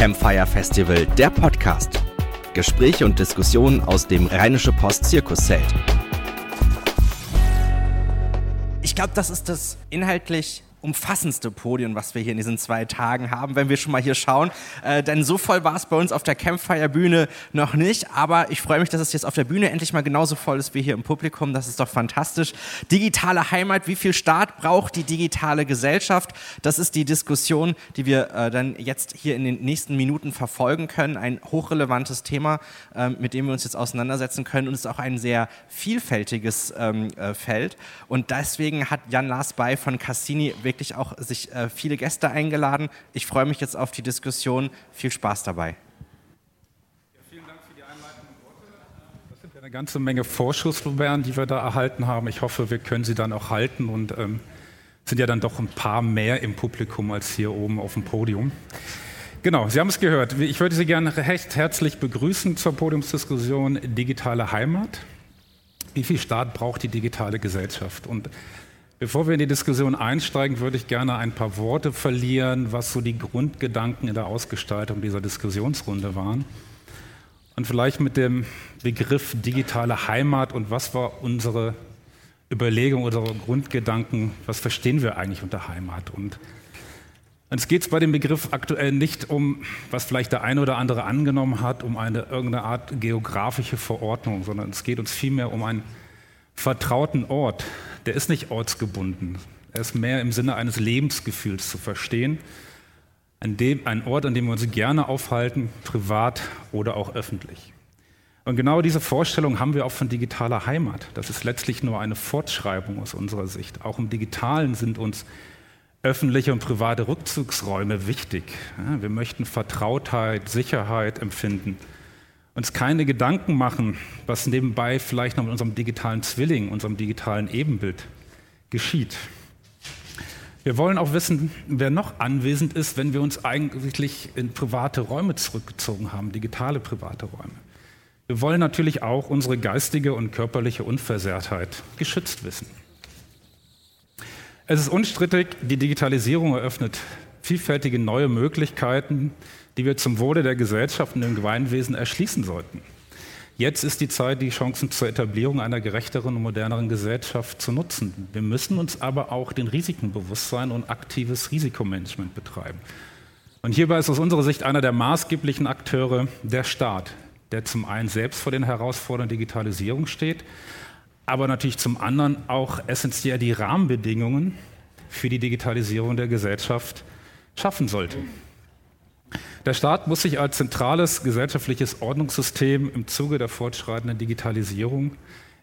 Campfire Festival, der Podcast. Gespräche und Diskussionen aus dem Rheinische Post Zirkuszelt. Ich glaube, das ist das inhaltlich umfassendste Podium, was wir hier in diesen zwei Tagen haben, wenn wir schon mal hier schauen. Äh, denn so voll war es bei uns auf der Campfire-Bühne noch nicht. Aber ich freue mich, dass es jetzt auf der Bühne endlich mal genauso voll ist wie hier im Publikum. Das ist doch fantastisch. Digitale Heimat, wie viel Staat braucht die digitale Gesellschaft? Das ist die Diskussion, die wir äh, dann jetzt hier in den nächsten Minuten verfolgen können. Ein hochrelevantes Thema, äh, mit dem wir uns jetzt auseinandersetzen können. Und es ist auch ein sehr vielfältiges ähm, äh, Feld. Und deswegen hat Jan Lars Bay von Cassini wirklich auch sich äh, viele Gäste eingeladen. Ich freue mich jetzt auf die Diskussion. Viel Spaß dabei. Vielen Dank für die einleitenden Worte. Das sind ja eine ganze Menge Vorschusslorbeeren, die wir da erhalten haben. Ich hoffe, wir können sie dann auch halten und ähm, sind ja dann doch ein paar mehr im Publikum als hier oben auf dem Podium. Genau, Sie haben es gehört. Ich würde Sie gerne recht herzlich begrüßen zur Podiumsdiskussion Digitale Heimat. Wie viel Staat braucht die digitale Gesellschaft? Und Bevor wir in die Diskussion einsteigen, würde ich gerne ein paar Worte verlieren, was so die Grundgedanken in der Ausgestaltung dieser Diskussionsrunde waren. Und vielleicht mit dem Begriff digitale Heimat und was war unsere Überlegung, unsere Grundgedanken, was verstehen wir eigentlich unter Heimat? Und es geht bei dem Begriff aktuell nicht um, was vielleicht der eine oder andere angenommen hat, um eine irgendeine Art geografische Verordnung, sondern es geht uns vielmehr um einen vertrauten Ort, der ist nicht ortsgebunden. Er ist mehr im Sinne eines Lebensgefühls zu verstehen. Ein, ein Ort, an dem wir uns gerne aufhalten, privat oder auch öffentlich. Und genau diese Vorstellung haben wir auch von digitaler Heimat. Das ist letztlich nur eine Fortschreibung aus unserer Sicht. Auch im Digitalen sind uns öffentliche und private Rückzugsräume wichtig. wir möchten Vertrautheit, Sicherheit empfinden uns keine Gedanken machen, was nebenbei vielleicht noch mit unserem digitalen Zwilling, unserem digitalen Ebenbild geschieht. Wir wollen auch wissen, wer noch anwesend ist, wenn wir uns eigentlich in private Räume zurückgezogen haben, digitale private Räume. Wir wollen natürlich auch unsere geistige und körperliche Unversehrtheit geschützt wissen. Es ist unstrittig, die Digitalisierung eröffnet vielfältige neue Möglichkeiten, die wir zum Wohle der Gesellschaft und dem Gemeinwesen erschließen sollten. Jetzt ist die Zeit, die Chancen zur Etablierung einer gerechteren und moderneren Gesellschaft zu nutzen. Wir müssen uns aber auch den Risiken bewusst sein und aktives Risikomanagement betreiben. Und hierbei ist aus unserer Sicht einer der maßgeblichen Akteure der Staat, der zum einen selbst vor den Herausforderungen der Digitalisierung steht, aber natürlich zum anderen auch essentiell die Rahmenbedingungen für die Digitalisierung der Gesellschaft schaffen sollte. Der Staat muss sich als zentrales gesellschaftliches Ordnungssystem im Zuge der fortschreitenden Digitalisierung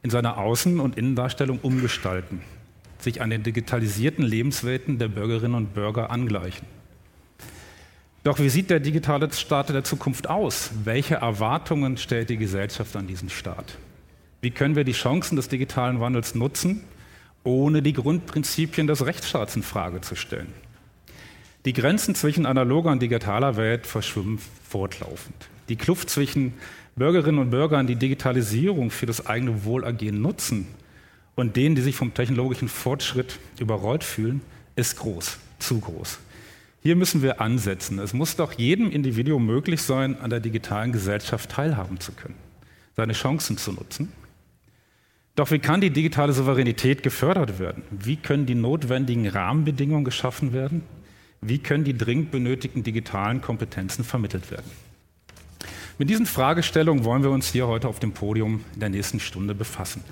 in seiner Außen- und Innendarstellung umgestalten, sich an den digitalisierten Lebenswelten der Bürgerinnen und Bürger angleichen. Doch wie sieht der digitale Staat der Zukunft aus? Welche Erwartungen stellt die Gesellschaft an diesen Staat? Wie können wir die Chancen des digitalen Wandels nutzen, ohne die Grundprinzipien des Rechtsstaats in Frage zu stellen? Die Grenzen zwischen analoger und digitaler Welt verschwimmen fortlaufend. Die Kluft zwischen Bürgerinnen und Bürgern, die Digitalisierung für das eigene Wohlergehen nutzen und denen, die sich vom technologischen Fortschritt überrollt fühlen, ist groß, zu groß. Hier müssen wir ansetzen. Es muss doch jedem Individuum möglich sein, an der digitalen Gesellschaft teilhaben zu können, seine Chancen zu nutzen. Doch wie kann die digitale Souveränität gefördert werden? Wie können die notwendigen Rahmenbedingungen geschaffen werden, wie können die dringend benötigten digitalen Kompetenzen vermittelt werden? Mit diesen Fragestellungen wollen wir uns hier heute auf dem Podium in der nächsten Stunde befassen.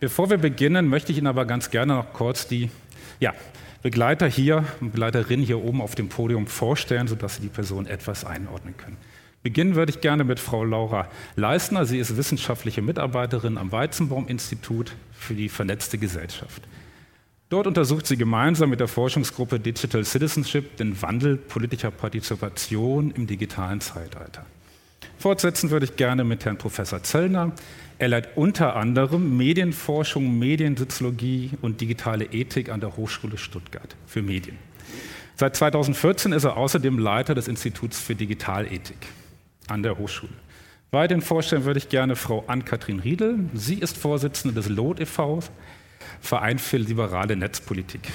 Bevor wir beginnen, möchte ich Ihnen aber ganz gerne noch kurz die ja, Begleiter hier und Begleiterinnen hier oben auf dem Podium vorstellen, sodass Sie die Person etwas einordnen können. Beginnen würde ich gerne mit Frau Laura Leisner. Sie ist wissenschaftliche Mitarbeiterin am Weizenbaum-Institut für die vernetzte Gesellschaft. Dort untersucht sie gemeinsam mit der Forschungsgruppe Digital Citizenship den Wandel politischer Partizipation im digitalen Zeitalter. Fortsetzen würde ich gerne mit Herrn Professor Zöllner. Er leitet unter anderem Medienforschung, Mediensoziologie und digitale Ethik an der Hochschule Stuttgart für Medien. Seit 2014 ist er außerdem Leiter des Instituts für Digitalethik an der Hochschule. Weiterhin vorstellen würde ich gerne Frau Ann-Kathrin Riedel. Sie ist Vorsitzende des LOT e.V., Verein für liberale Netzpolitik.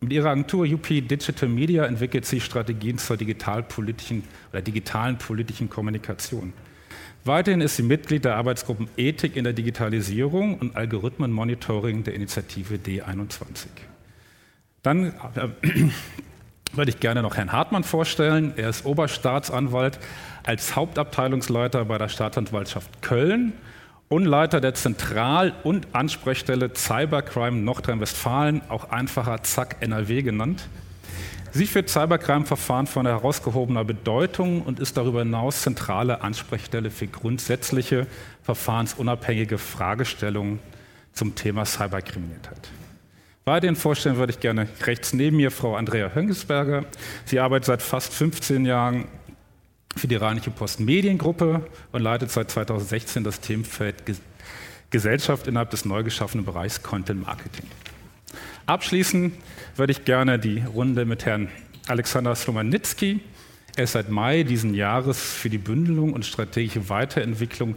Mit ihrer Agentur UP Digital Media entwickelt sie Strategien zur digitalpolitischen oder digitalen politischen Kommunikation. Weiterhin ist sie Mitglied der Arbeitsgruppen Ethik in der Digitalisierung und Algorithmenmonitoring der Initiative D21. Dann äh, würde ich gerne noch Herrn Hartmann vorstellen. Er ist Oberstaatsanwalt als Hauptabteilungsleiter bei der Staatsanwaltschaft Köln und Leiter der Zentral- und Ansprechstelle Cybercrime Nordrhein-Westfalen, auch einfacher ZAK NRW genannt. Sie führt Cybercrime-Verfahren von herausgehobener Bedeutung und ist darüber hinaus zentrale Ansprechstelle für grundsätzliche verfahrensunabhängige Fragestellungen zum Thema Cyberkriminalität. Weiterhin vorstellen würde ich gerne rechts neben mir Frau Andrea Höngesberger. Sie arbeitet seit fast 15 Jahren für die Rheinische Post Mediengruppe und leitet seit 2016 das Themenfeld Gesellschaft innerhalb des neu geschaffenen Bereichs Content Marketing. Abschließen würde ich gerne die Runde mit Herrn Alexander Slomanitzky. Er ist seit Mai diesen Jahres für die Bündelung und strategische Weiterentwicklung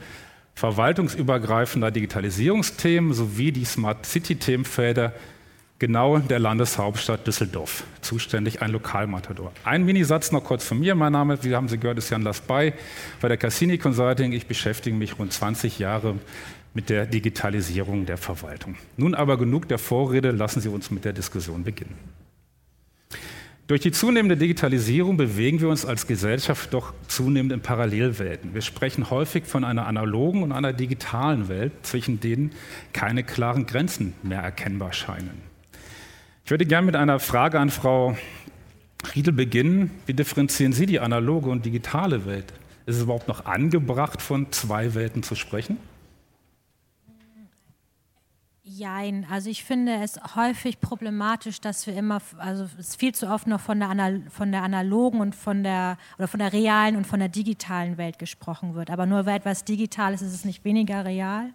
verwaltungsübergreifender Digitalisierungsthemen sowie die Smart City-Themenfelder genau der Landeshauptstadt Düsseldorf zuständig, ein Lokalmatador. Ein Minisatz noch kurz von mir. Mein Name, wie haben Sie gehört, ist Jan Lasbay bei der Cassini Consulting. Ich beschäftige mich rund 20 Jahre mit der Digitalisierung der Verwaltung. Nun aber genug der Vorrede, lassen Sie uns mit der Diskussion beginnen. Durch die zunehmende Digitalisierung bewegen wir uns als Gesellschaft doch zunehmend in Parallelwelten. Wir sprechen häufig von einer analogen und einer digitalen Welt, zwischen denen keine klaren Grenzen mehr erkennbar scheinen. Ich würde gerne mit einer Frage an Frau Riedel beginnen. Wie differenzieren Sie die analoge und digitale Welt? Ist es überhaupt noch angebracht, von zwei Welten zu sprechen? Jein, also ich finde es häufig problematisch, dass wir immer, also es viel zu oft noch von der, von der analogen und von der oder von der realen und von der digitalen Welt gesprochen wird. Aber nur weil etwas digital ist, ist es nicht weniger real.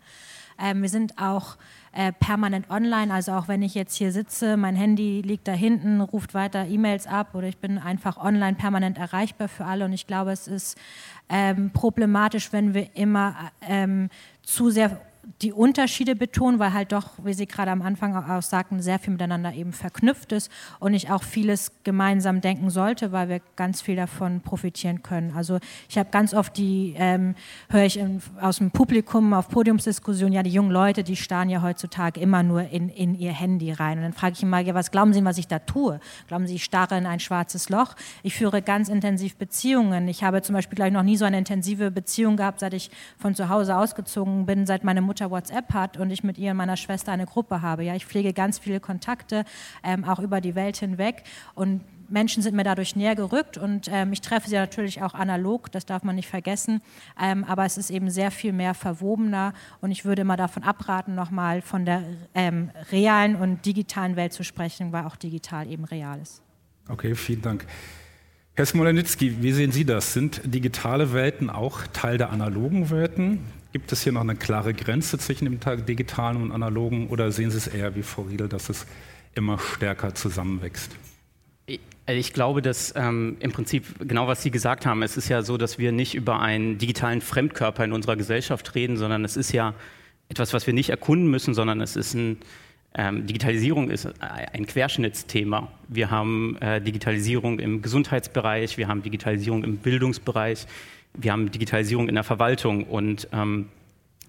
Ähm, wir sind auch äh, permanent online, also auch wenn ich jetzt hier sitze, mein Handy liegt da hinten, ruft weiter E-Mails ab oder ich bin einfach online permanent erreichbar für alle. Und ich glaube, es ist ähm, problematisch, wenn wir immer ähm, zu sehr die Unterschiede betonen, weil halt doch, wie Sie gerade am Anfang auch sagten, sehr viel miteinander eben verknüpft ist und ich auch vieles gemeinsam denken sollte, weil wir ganz viel davon profitieren können. Also ich habe ganz oft die, ähm, höre ich in, aus dem Publikum auf Podiumsdiskussionen, ja, die jungen Leute, die starren ja heutzutage immer nur in, in ihr Handy rein. Und dann frage ich immer, ja, was glauben Sie, was ich da tue? Glauben Sie, ich starre in ein schwarzes Loch? Ich führe ganz intensiv Beziehungen. Ich habe zum Beispiel gleich noch nie so eine intensive Beziehung gehabt, seit ich von zu Hause ausgezogen bin, seit meine Mutter WhatsApp hat und ich mit ihr und meiner Schwester eine Gruppe habe. Ja, ich pflege ganz viele Kontakte, ähm, auch über die Welt hinweg und Menschen sind mir dadurch näher gerückt und ähm, ich treffe sie natürlich auch analog, das darf man nicht vergessen, ähm, aber es ist eben sehr viel mehr verwobener und ich würde immer davon abraten, nochmal von der ähm, realen und digitalen Welt zu sprechen, weil auch digital eben real ist. Okay, vielen Dank. Herr Smolenitzki, wie sehen Sie das? Sind digitale Welten auch Teil der analogen Welten? Gibt es hier noch eine klare Grenze zwischen dem digitalen und analogen oder sehen Sie es eher wie Frau Riedel, dass es immer stärker zusammenwächst? Also ich glaube, dass ähm, im Prinzip genau was Sie gesagt haben, es ist ja so, dass wir nicht über einen digitalen Fremdkörper in unserer Gesellschaft reden, sondern es ist ja etwas, was wir nicht erkunden müssen, sondern es ist ein ähm, Digitalisierung ist ein Querschnittsthema. Wir haben äh, Digitalisierung im Gesundheitsbereich, wir haben Digitalisierung im Bildungsbereich, wir haben Digitalisierung in der Verwaltung und ähm,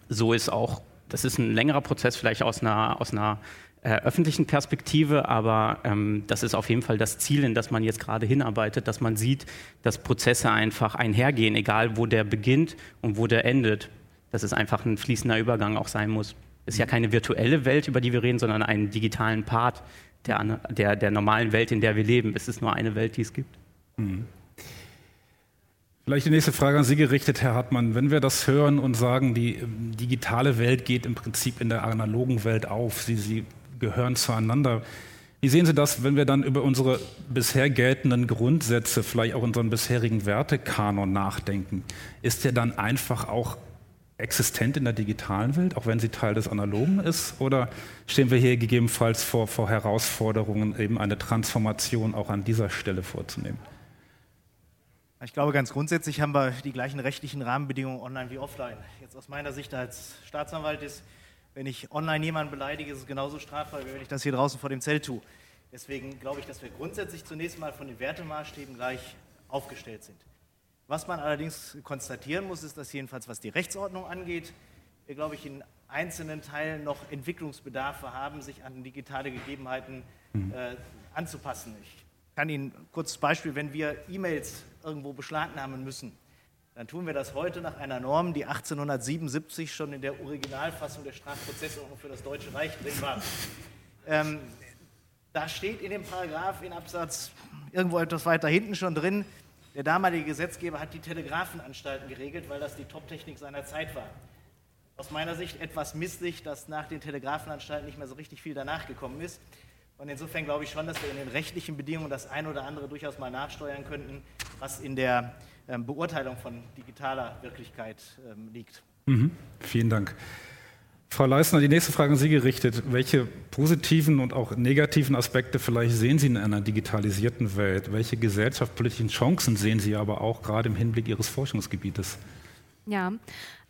so ist auch, das ist ein längerer Prozess vielleicht aus einer, aus einer äh, öffentlichen Perspektive, aber ähm, das ist auf jeden Fall das Ziel, in das man jetzt gerade hinarbeitet, dass man sieht, dass Prozesse einfach einhergehen, egal wo der beginnt und wo der endet, dass es einfach ein fließender Übergang auch sein muss. Es ist ja keine virtuelle Welt, über die wir reden, sondern einen digitalen Part der, der, der normalen Welt, in der wir leben. Es ist nur eine Welt, die es gibt. Mhm. Vielleicht die nächste Frage an Sie gerichtet, Herr Hartmann. Wenn wir das hören und sagen, die ähm, digitale Welt geht im Prinzip in der analogen Welt auf, sie, sie gehören zueinander. Wie sehen Sie das, wenn wir dann über unsere bisher geltenden Grundsätze, vielleicht auch unseren bisherigen Wertekanon nachdenken? Ist der dann einfach auch existent in der digitalen Welt, auch wenn sie Teil des Analogen ist? Oder stehen wir hier gegebenenfalls vor, vor Herausforderungen, eben eine Transformation auch an dieser Stelle vorzunehmen? Ich glaube, ganz grundsätzlich haben wir die gleichen rechtlichen Rahmenbedingungen online wie offline. Jetzt aus meiner Sicht als Staatsanwalt ist, wenn ich online jemanden beleidige, ist es genauso strafbar, wie wenn ich das hier draußen vor dem Zelt tue. Deswegen glaube ich, dass wir grundsätzlich zunächst mal von den Wertemaßstäben gleich aufgestellt sind. Was man allerdings konstatieren muss, ist, dass jedenfalls was die Rechtsordnung angeht, wir, glaube ich, in einzelnen Teilen noch Entwicklungsbedarfe haben, sich an digitale Gegebenheiten mhm. äh, anzupassen. Ich kann Ihnen ein kurzes Beispiel, wenn wir E-Mails irgendwo beschlagnahmen müssen, dann tun wir das heute nach einer Norm, die 1877 schon in der Originalfassung der Strafprozessordnung für das Deutsche Reich drin war. Ähm, da steht in dem Paragraph in Absatz irgendwo etwas weiter hinten schon drin, der damalige Gesetzgeber hat die Telegrafenanstalten geregelt, weil das die Top-Technik seiner Zeit war. Aus meiner Sicht etwas misslich, dass nach den Telegrafenanstalten nicht mehr so richtig viel danach gekommen ist. Und insofern glaube ich schon, dass wir in den rechtlichen Bedingungen das ein oder andere durchaus mal nachsteuern könnten, was in der ähm, Beurteilung von digitaler Wirklichkeit ähm, liegt. Mhm. Vielen Dank. Frau Leisner, die nächste Frage an Sie gerichtet. Welche positiven und auch negativen Aspekte vielleicht sehen Sie in einer digitalisierten Welt? Welche gesellschaftspolitischen Chancen sehen Sie aber auch gerade im Hinblick Ihres Forschungsgebietes? Ja,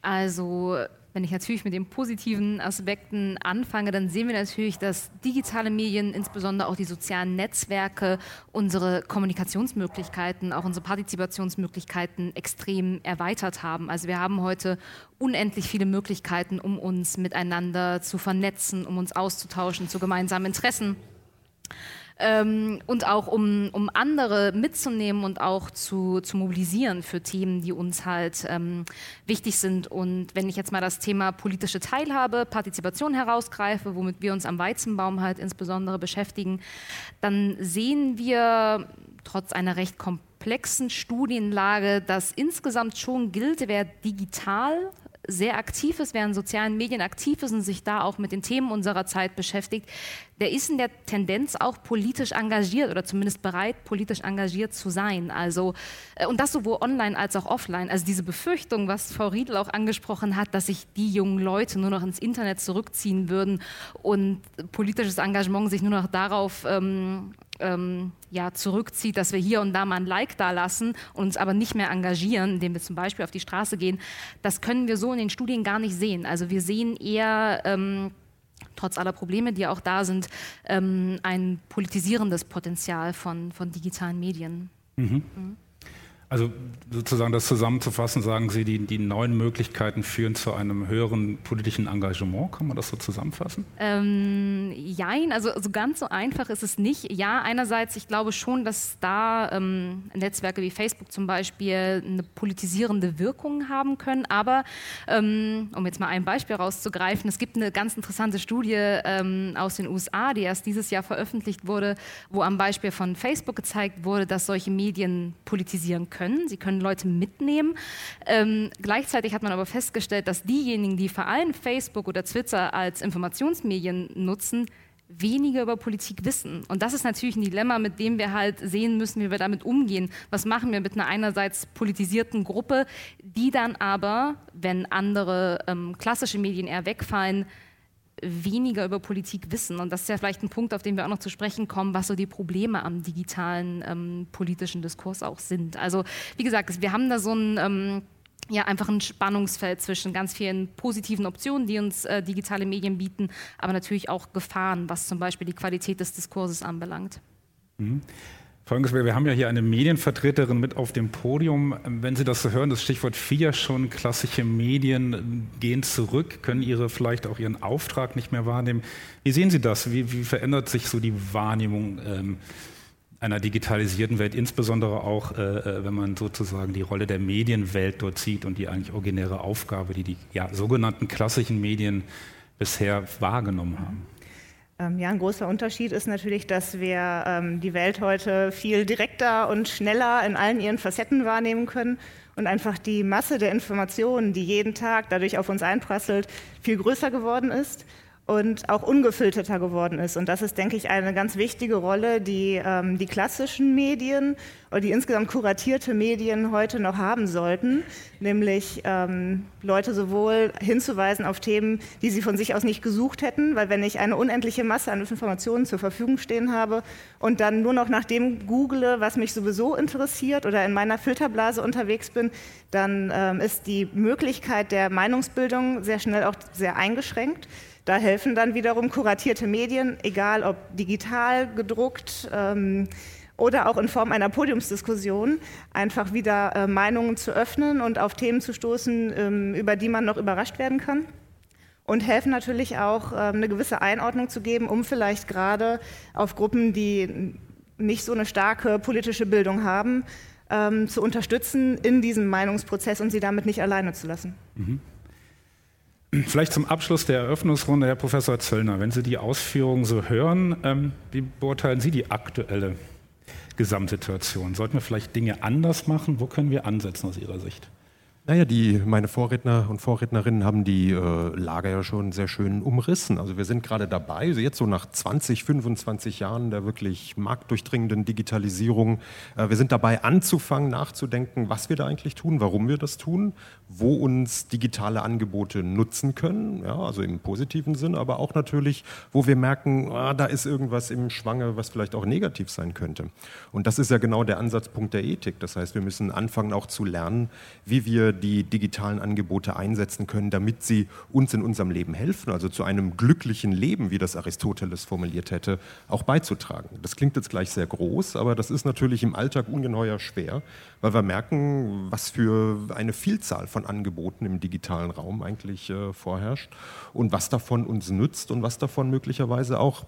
also wenn ich natürlich mit den positiven Aspekten anfange, dann sehen wir natürlich, dass digitale Medien, insbesondere auch die sozialen Netzwerke, unsere Kommunikationsmöglichkeiten, auch unsere Partizipationsmöglichkeiten extrem erweitert haben. Also wir haben heute unendlich viele Möglichkeiten, um uns miteinander zu vernetzen, um uns auszutauschen zu gemeinsamen Interessen ähm, und auch um, um andere mitzunehmen und auch zu, zu mobilisieren für Themen, die uns halt ähm, wichtig sind. Und wenn ich jetzt mal das Thema politische Teilhabe, Partizipation herausgreife, womit wir uns am Weizenbaum halt insbesondere beschäftigen, dann sehen wir trotz einer recht komplexen Studienlage, dass insgesamt schon gilt, wer digital sehr aktiv ist, wer in sozialen Medien aktiv ist und sich da auch mit den Themen unserer Zeit beschäftigt, der ist in der Tendenz auch politisch engagiert oder zumindest bereit, politisch engagiert zu sein. Also, äh, und das sowohl online als auch offline. Also diese Befürchtung, was Frau Riedel auch angesprochen hat, dass sich die jungen Leute nur noch ins Internet zurückziehen würden und politisches Engagement sich nur noch darauf ähm, ähm, ja, zurückzieht, dass wir hier und da mal ein Like da lassen, uns aber nicht mehr engagieren, indem wir zum Beispiel auf die Straße gehen, das können wir so in den Studien gar nicht sehen. Also wir sehen eher ähm, trotz aller Probleme, die auch da sind, ähm, ein politisierendes Potenzial von, von digitalen Medien. Mhm. Mhm. Also sozusagen das zusammenzufassen, sagen Sie, die, die neuen Möglichkeiten führen zu einem höheren politischen Engagement. Kann man das so zusammenfassen? Ähm, jein, also, also ganz so einfach ist es nicht. Ja, einerseits, ich glaube schon, dass da ähm, Netzwerke wie Facebook zum Beispiel eine politisierende Wirkung haben können. Aber ähm, um jetzt mal ein Beispiel rauszugreifen, es gibt eine ganz interessante Studie ähm, aus den USA, die erst dieses Jahr veröffentlicht wurde, wo am Beispiel von Facebook gezeigt wurde, dass solche Medien politisieren können können. Sie können Leute mitnehmen. Ähm, gleichzeitig hat man aber festgestellt, dass diejenigen, die vor allem Facebook oder Twitter als Informationsmedien nutzen, weniger über Politik wissen. Und das ist natürlich ein Dilemma, mit dem wir halt sehen müssen, wie wir damit umgehen. Was machen wir mit einer einerseits politisierten Gruppe, die dann aber, wenn andere ähm, klassische Medien eher wegfallen, weniger über Politik wissen. Und das ist ja vielleicht ein Punkt, auf den wir auch noch zu sprechen kommen, was so die Probleme am digitalen ähm, politischen Diskurs auch sind. Also wie gesagt, wir haben da so ein... Ähm, ja, einfach ein Spannungsfeld zwischen ganz vielen positiven Optionen, die uns äh, digitale Medien bieten, aber natürlich auch Gefahren, was zum Beispiel die Qualität des Diskurses anbelangt. Mhm. Folgendes, wir haben ja hier eine Medienvertreterin mit auf dem Podium. Wenn Sie das so hören, das Stichwort FIA schon, klassische Medien gehen zurück, können Ihre vielleicht auch Ihren Auftrag nicht mehr wahrnehmen. Wie sehen Sie das? Wie, wie verändert sich so die Wahrnehmung ähm, einer digitalisierten Welt, insbesondere auch, äh, äh, wenn man sozusagen die Rolle der Medienwelt dort sieht und die eigentlich originäre Aufgabe, die die ja, sogenannten klassischen Medien bisher wahrgenommen haben? Ähm, ja, ein großer Unterschied ist natürlich, dass wir ähm, die Welt heute viel direkter und schneller in allen ihren Facetten wahrnehmen können und einfach die Masse der Informationen, die jeden Tag dadurch auf uns einprasselt, viel größer geworden ist und auch ungefilterter geworden ist. Und das ist, denke ich, eine ganz wichtige Rolle, die ähm, die klassischen Medien oder die insgesamt kuratierte Medien heute noch haben sollten, nämlich ähm, Leute sowohl hinzuweisen auf Themen, die sie von sich aus nicht gesucht hätten, weil wenn ich eine unendliche Masse an Informationen zur Verfügung stehen habe und dann nur noch nach dem google, was mich sowieso interessiert oder in meiner Filterblase unterwegs bin, dann ähm, ist die Möglichkeit der Meinungsbildung sehr schnell auch sehr eingeschränkt. Da helfen dann wiederum kuratierte Medien, egal ob digital, gedruckt ähm, oder auch in Form einer Podiumsdiskussion, einfach wieder äh, Meinungen zu öffnen und auf Themen zu stoßen, ähm, über die man noch überrascht werden kann. Und helfen natürlich auch, ähm, eine gewisse Einordnung zu geben, um vielleicht gerade auf Gruppen, die nicht so eine starke politische Bildung haben, ähm, zu unterstützen in diesem Meinungsprozess und sie damit nicht alleine zu lassen. Mhm. Vielleicht zum Abschluss der Eröffnungsrunde, Herr Professor Zöllner, wenn Sie die Ausführungen so hören, ähm, wie beurteilen Sie die aktuelle Gesamtsituation? Sollten wir vielleicht Dinge anders machen? Wo können wir ansetzen aus Ihrer Sicht? Naja, die, meine Vorredner und Vorrednerinnen haben die äh, Lage ja schon sehr schön umrissen. Also wir sind gerade dabei, also jetzt so nach 20, 25 Jahren der wirklich marktdurchdringenden Digitalisierung, äh, wir sind dabei anzufangen, nachzudenken, was wir da eigentlich tun, warum wir das tun, wo uns digitale Angebote nutzen können, ja, also im positiven Sinn, aber auch natürlich, wo wir merken, ah, da ist irgendwas im Schwange, was vielleicht auch negativ sein könnte. Und das ist ja genau der Ansatzpunkt der Ethik. Das heißt, wir müssen anfangen auch zu lernen, wie wir die digitalen Angebote einsetzen können, damit sie uns in unserem Leben helfen, also zu einem glücklichen Leben, wie das Aristoteles formuliert hätte, auch beizutragen. Das klingt jetzt gleich sehr groß, aber das ist natürlich im Alltag ungeheuer schwer, weil wir merken, was für eine Vielzahl von Angeboten im digitalen Raum eigentlich äh, vorherrscht und was davon uns nützt und was davon möglicherweise auch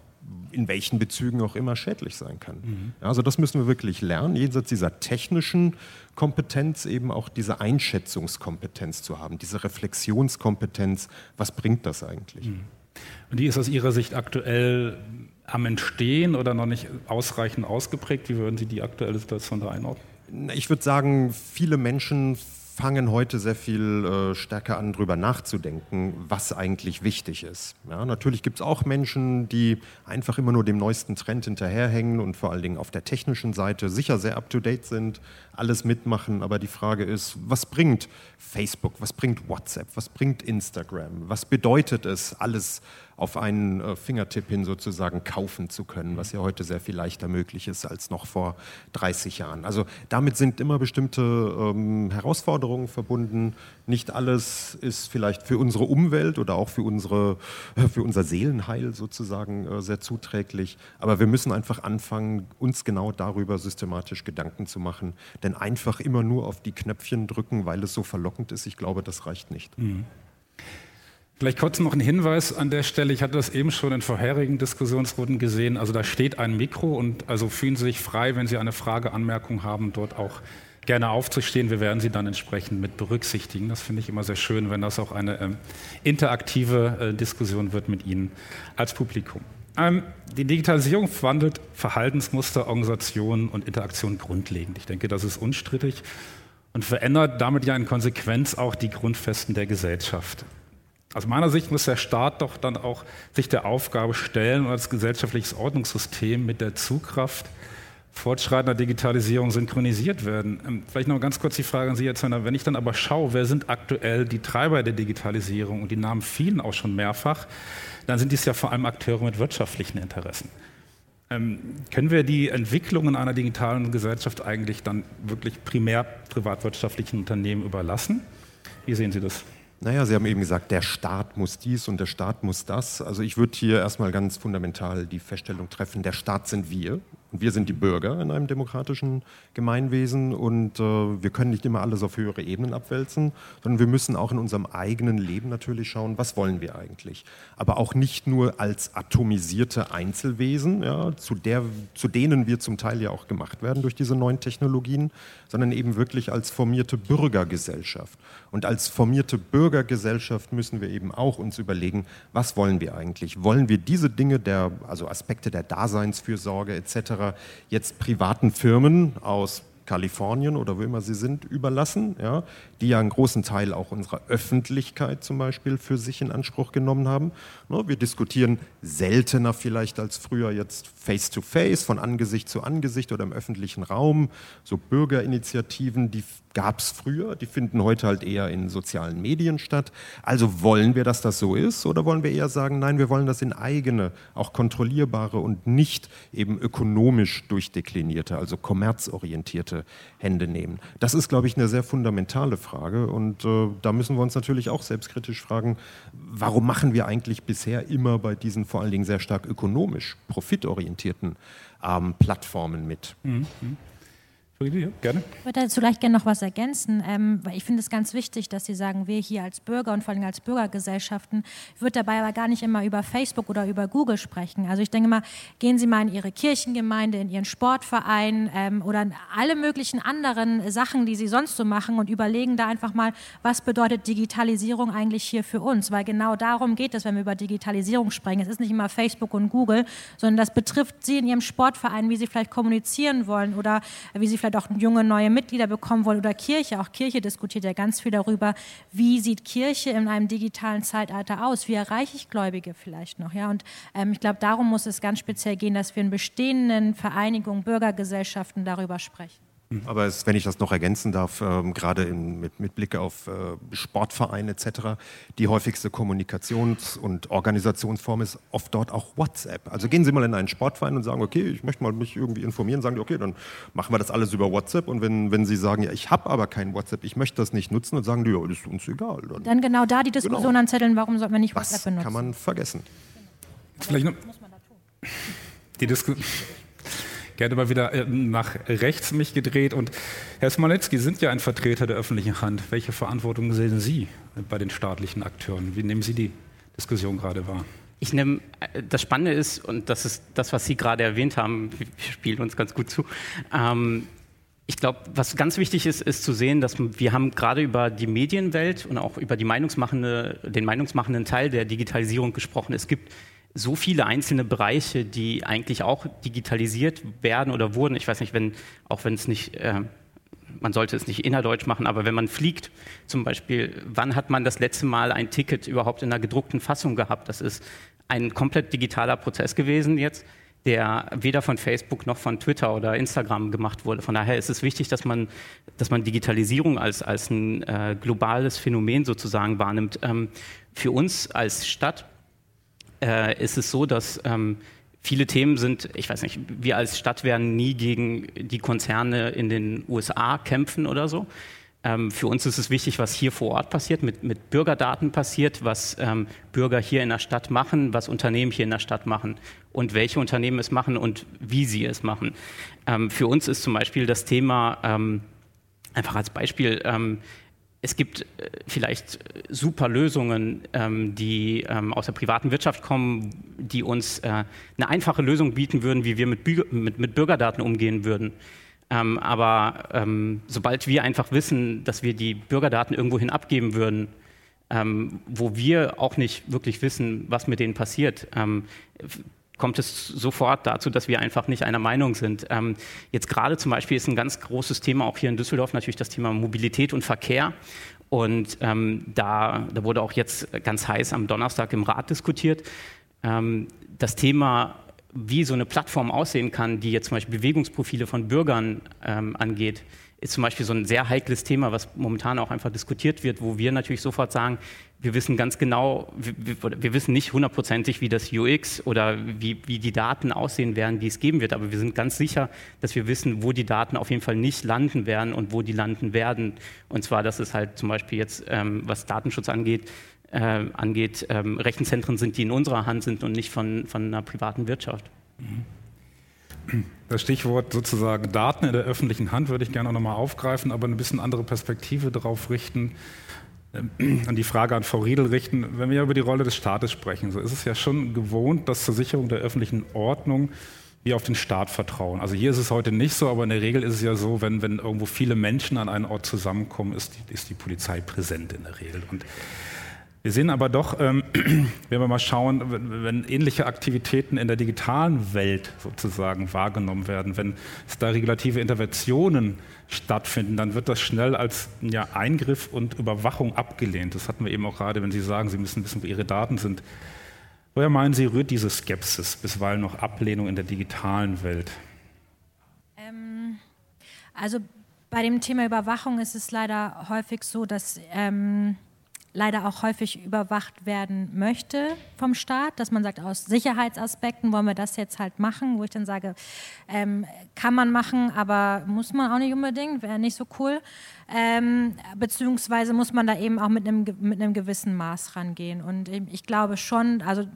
in welchen Bezügen auch immer schädlich sein kann. Mhm. also das müssen wir wirklich lernen, jenseits dieser technischen Kompetenz eben auch diese Einschätzungskompetenz zu haben, diese Reflexionskompetenz, was bringt das eigentlich? Mhm. Und die ist aus Ihrer Sicht aktuell am Entstehen oder noch nicht ausreichend ausgeprägt? Wie würden Sie die aktuelle Situation da einordnen? Ich würde sagen, viele Menschen fangen heute sehr viel äh, stärker an, darüber nachzudenken, was eigentlich wichtig ist. Ja, natürlich gibt es auch Menschen, die einfach immer nur dem neuesten Trend hinterherhängen und vor allen Dingen auf der technischen Seite sicher sehr up-to-date sind, alles mitmachen. Aber die Frage ist, was bringt Facebook, was bringt WhatsApp, was bringt Instagram, was bedeutet es, alles auf einen äh, Fingertipp hin sozusagen kaufen zu können, was ja heute sehr viel leichter möglich ist als noch vor 30 Jahren. Also damit sind immer bestimmte ähm, Herausforderungen verbunden. Nicht alles ist vielleicht für unsere Umwelt oder auch für, unsere, äh, für unser Seelenheil sozusagen äh, sehr zuträglich. Aber wir müssen einfach anfangen, uns genau darüber systematisch Gedanken zu machen. Denn einfach immer nur auf die Knöpfchen drücken, weil es so verlockend ist, ich glaube, das reicht nicht. Mhm. Vielleicht kurz noch ein Hinweis an der Stelle. Ich hatte das eben schon in vorherigen Diskussionsrunden gesehen. Also da steht ein Mikro und also fühlen Sie sich frei, wenn Sie eine Frage, Anmerkung haben, dort auch gerne aufzustehen. Wir werden Sie dann entsprechend mit berücksichtigen. Das finde ich immer sehr schön, wenn das auch eine ähm, interaktive äh, Diskussion wird mit Ihnen als Publikum. Ähm, die Digitalisierung verwandelt Verhaltensmuster, Organisationen und Interaktionen grundlegend. Ich denke, das ist unstrittig und verändert damit ja in Konsequenz auch die Grundfesten der Gesellschaft. Aus meiner Sicht muss der Staat doch dann auch sich der Aufgabe stellen und als gesellschaftliches Ordnungssystem mit der Zugkraft fortschreitender Digitalisierung synchronisiert werden. Ähm, vielleicht noch ganz kurz die Frage an Sie, Herr Zöllner. Wenn ich dann aber schaue, wer sind aktuell die Treiber der Digitalisierung und die Namen fielen auch schon mehrfach, dann sind dies ja vor allem Akteure mit wirtschaftlichen Interessen. Ähm, können wir die Entwicklungen einer digitalen Gesellschaft eigentlich dann wirklich primär privatwirtschaftlichen Unternehmen überlassen? Wie sehen Sie das? Naja, Sie haben eben gesagt, der Staat muss dies und der Staat muss das. Also ich würde hier erstmal ganz fundamental die Feststellung treffen, der Staat sind wir. Und wir sind die Bürger in einem demokratischen Gemeinwesen und äh, wir können nicht immer alles auf höhere Ebenen abwälzen, sondern wir müssen auch in unserem eigenen Leben natürlich schauen, was wollen wir eigentlich. Aber auch nicht nur als atomisierte Einzelwesen, ja, zu, der, zu denen wir zum Teil ja auch gemacht werden durch diese neuen Technologien, sondern eben wirklich als formierte Bürgergesellschaft. Und als formierte Bürgergesellschaft müssen wir eben auch uns überlegen, was wollen wir eigentlich? Wollen wir diese Dinge, der, also Aspekte der Daseinsfürsorge etc., jetzt privaten Firmen aus Kalifornien oder wo immer sie sind, überlassen, ja, die ja einen großen Teil auch unserer Öffentlichkeit zum Beispiel für sich in Anspruch genommen haben. Ne, wir diskutieren seltener vielleicht als früher jetzt face-to-face, -face, von Angesicht zu Angesicht oder im öffentlichen Raum. So Bürgerinitiativen, die gab es früher, die finden heute halt eher in sozialen Medien statt. Also wollen wir, dass das so ist oder wollen wir eher sagen, nein, wir wollen das in eigene, auch kontrollierbare und nicht eben ökonomisch durchdeklinierte, also kommerzorientierte Hände nehmen? Das ist, glaube ich, eine sehr fundamentale Frage und äh, da müssen wir uns natürlich auch selbstkritisch fragen, warum machen wir eigentlich bisher immer bei diesen vor allen Dingen sehr stark ökonomisch profitorientierten ähm, Plattformen mit? Mhm. Gerne. Ich würde dazu gleich gerne noch was ergänzen, ähm, weil ich finde es ganz wichtig, dass Sie sagen, wir hier als Bürger und vor allem als Bürgergesellschaften, ich würde dabei aber gar nicht immer über Facebook oder über Google sprechen. Also ich denke mal, gehen Sie mal in Ihre Kirchengemeinde, in Ihren Sportverein ähm, oder in alle möglichen anderen Sachen, die Sie sonst so machen und überlegen da einfach mal, was bedeutet Digitalisierung eigentlich hier für uns? Weil genau darum geht es, wenn wir über Digitalisierung sprechen. Es ist nicht immer Facebook und Google, sondern das betrifft Sie in Ihrem Sportverein, wie Sie vielleicht kommunizieren wollen oder wie Sie vielleicht vielleicht auch junge neue Mitglieder bekommen wollen oder Kirche. Auch Kirche diskutiert ja ganz viel darüber, wie sieht Kirche in einem digitalen Zeitalter aus? Wie erreiche ich Gläubige vielleicht noch? Ja, und ähm, ich glaube, darum muss es ganz speziell gehen, dass wir in bestehenden Vereinigungen, Bürgergesellschaften darüber sprechen. Aber es, wenn ich das noch ergänzen darf, ähm, gerade in, mit, mit Blick auf äh, Sportvereine etc., die häufigste Kommunikations- und Organisationsform ist oft dort auch WhatsApp. Also gehen Sie mal in einen Sportverein und sagen, okay, ich möchte mal mich irgendwie informieren, sagen die, okay, dann machen wir das alles über WhatsApp. Und wenn, wenn Sie sagen, ja, ich habe aber kein WhatsApp, ich möchte das nicht nutzen, dann sagen die, ja, das ist uns egal. Dann, dann genau da die genau. Diskussion genau. anzetteln, warum sollten wir nicht WhatsApp Was benutzen? kann man vergessen. Vielleicht noch, die Diskussion gerne mal wieder äh, nach rechts mich gedreht. Und Herr Smoletzki sind ja ein Vertreter der öffentlichen Hand. Welche Verantwortung sehen Sie bei den staatlichen Akteuren? Wie nehmen Sie die Diskussion gerade wahr? Ich nehme, äh, das Spannende ist, und das ist das, was Sie gerade erwähnt haben, wir spielen uns ganz gut zu. Ähm, ich glaube, was ganz wichtig ist, ist zu sehen, dass wir haben gerade über die Medienwelt und auch über die Meinungsmachende, den meinungsmachenden Teil der Digitalisierung gesprochen. Es gibt so viele einzelne Bereiche, die eigentlich auch digitalisiert werden oder wurden. Ich weiß nicht, wenn, auch wenn es nicht, äh, man sollte es nicht innerdeutsch machen, aber wenn man fliegt, zum Beispiel, wann hat man das letzte Mal ein Ticket überhaupt in einer gedruckten Fassung gehabt? Das ist ein komplett digitaler Prozess gewesen jetzt, der weder von Facebook noch von Twitter oder Instagram gemacht wurde. Von daher ist es wichtig, dass man, dass man Digitalisierung als, als ein äh, globales Phänomen sozusagen wahrnimmt. Ähm, für uns als Stadt äh, ist es so, dass ähm, viele Themen sind, ich weiß nicht, wir als Stadt werden nie gegen die Konzerne in den USA kämpfen oder so. Ähm, für uns ist es wichtig, was hier vor Ort passiert, mit, mit Bürgerdaten passiert, was ähm, Bürger hier in der Stadt machen, was Unternehmen hier in der Stadt machen und welche Unternehmen es machen und wie sie es machen. Ähm, für uns ist zum Beispiel das Thema, ähm, einfach als Beispiel, ähm, es gibt äh, vielleicht äh, super Lösungen, ähm, die ähm, aus der privaten Wirtschaft kommen, die uns äh, eine einfache Lösung bieten würden, wie wir mit, Bürgerdaten umgehen würden. Ähm, aber sobald wir einfach wissen, dass wir die Bürgerdaten irgendwohin abgeben würden, wo wir auch nicht wirklich wissen, was mit denen passiert, kommt es sofort dazu, dass wir einfach nicht einer Meinung sind. Ähm, jetzt gerade zum Beispiel ist ein ganz großes Thema auch hier in Düsseldorf natürlich das Thema Mobilität und Verkehr. Und ähm, da, da, wurde auch jetzt ganz heiß am Donnerstag im Rat diskutiert. Ähm, das Thema, wie so eine Plattform aussehen kann, die jetzt zum Beispiel Bewegungsprofile von Bürgern ähm, angeht, ist zum Beispiel so ein sehr heikles Thema, was momentan auch einfach diskutiert wird, wo wir natürlich sofort sagen, wir wissen ganz genau, wir, wir wissen nicht hundertprozentig, wie das UX oder wie, wie, die Daten aussehen werden, die es geben wird, aber wir sind ganz sicher, dass wir wissen, wo die Daten auf jeden Fall nicht landen werden und wo die landen werden. Und zwar, dass es halt zum Beispiel jetzt, ähm, was Datenschutz angeht, äh, angeht ähm, Rechenzentren sind, die in unserer Hand sind und nicht von, von einer privaten Wirtschaft. Das Stichwort sozusagen Daten in der öffentlichen Hand würde ich gerne auch nochmal aufgreifen, aber eine bisschen andere Perspektive darauf richten, an die Frage an Frau Riedel richten. Wenn wir über die Rolle des Staates sprechen, so ist es ja schon gewohnt, dass zur Sicherung der öffentlichen Ordnung wir auf den Staat vertrauen. Also hier ist es heute nicht so, aber in der Regel ist es ja so, wenn, wenn irgendwo viele Menschen an einen Ort zusammenkommen, ist die, ist die Polizei präsent in der Regel. Und wir sehen aber doch, ähm, wenn wir mal schauen, wenn, wenn, ähnliche Aktivitäten in der digitalen Welt sozusagen wahrgenommen werden, wenn es da regulative Interventionen stattfinden, dann wird das schnell als ja, Eingriff und Überwachung abgelehnt. Das hatten wir eben auch gerade, wenn Sie sagen, Sie müssen wissen, wo Ihre Daten sind. Woher meinen Sie, rührt diese Skepsis, bisweilen noch Ablehnung in der digitalen Welt? Ähm, also bei dem Thema Überwachung ist es leider häufig so, dass ähm, leider auch häufig überwacht werden möchte vom Staat, dass man sagt, aus Sicherheitsaspekten wollen wir das jetzt halt machen, wo ich dann sage, ähm, kann man machen, aber muss man auch nicht unbedingt, wäre nicht so cool. Ähm, beziehungsweise muss man da eben auch mit einem, mit einem gewissen Maß rangehen. Und ich glaube schon, also